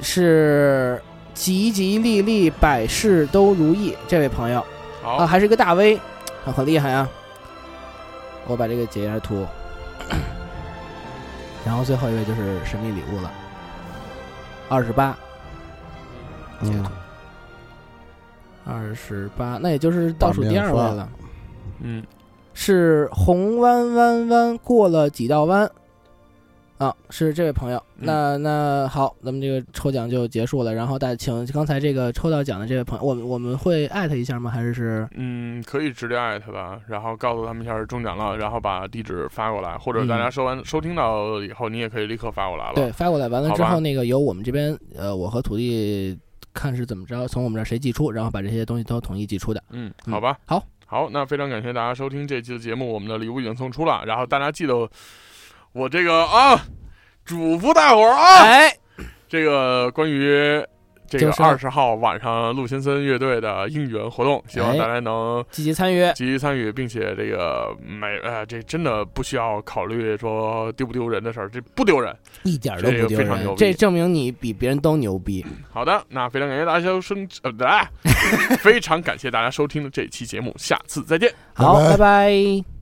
是吉吉利利，百事都如意这位朋友，啊，还是一个大 V，啊很厉害啊。我把这个截一下图，然后最后一位就是神秘礼物了，二十八。嗯，二十八，那也就是倒数第二位了。嗯，是红弯弯弯过了几道弯，啊，是这位朋友。嗯那那好，咱们这个抽奖就结束了。然后大家请刚才这个抽到奖的这位朋友，我们我们会艾特一下吗？还是是嗯，可以直接艾特吧，然后告诉他们一下中奖了，然后把地址发过来，或者大家嗯收完、收听到以后，你也可以立刻发过来了。对发过来？完了之后，那个由我们这边呃，我和土地看是怎么着，从我们这儿谁寄出，然后把这些东西都统一寄出的。嗯，嗯好吧，好，好，那非常感谢大家收听这期的节目，我们的礼物已经送出了，然后大家记得我这个啊，嘱咐大伙儿啊，哎，这个关于这个就是二十号晚上陆先森乐队的应援活动，希望哎大家能积极参与。积极参与，并且这个没呃，这真的不需要考虑说丢不丢人的事儿，这不丢人。一点儿都这个不丢人，非常牛逼这证明你比别人都牛逼。好的，那非常感谢大家收听，呃，[laughs] 非常感谢大家收听的这期节目，下次再见。好，拜拜拜拜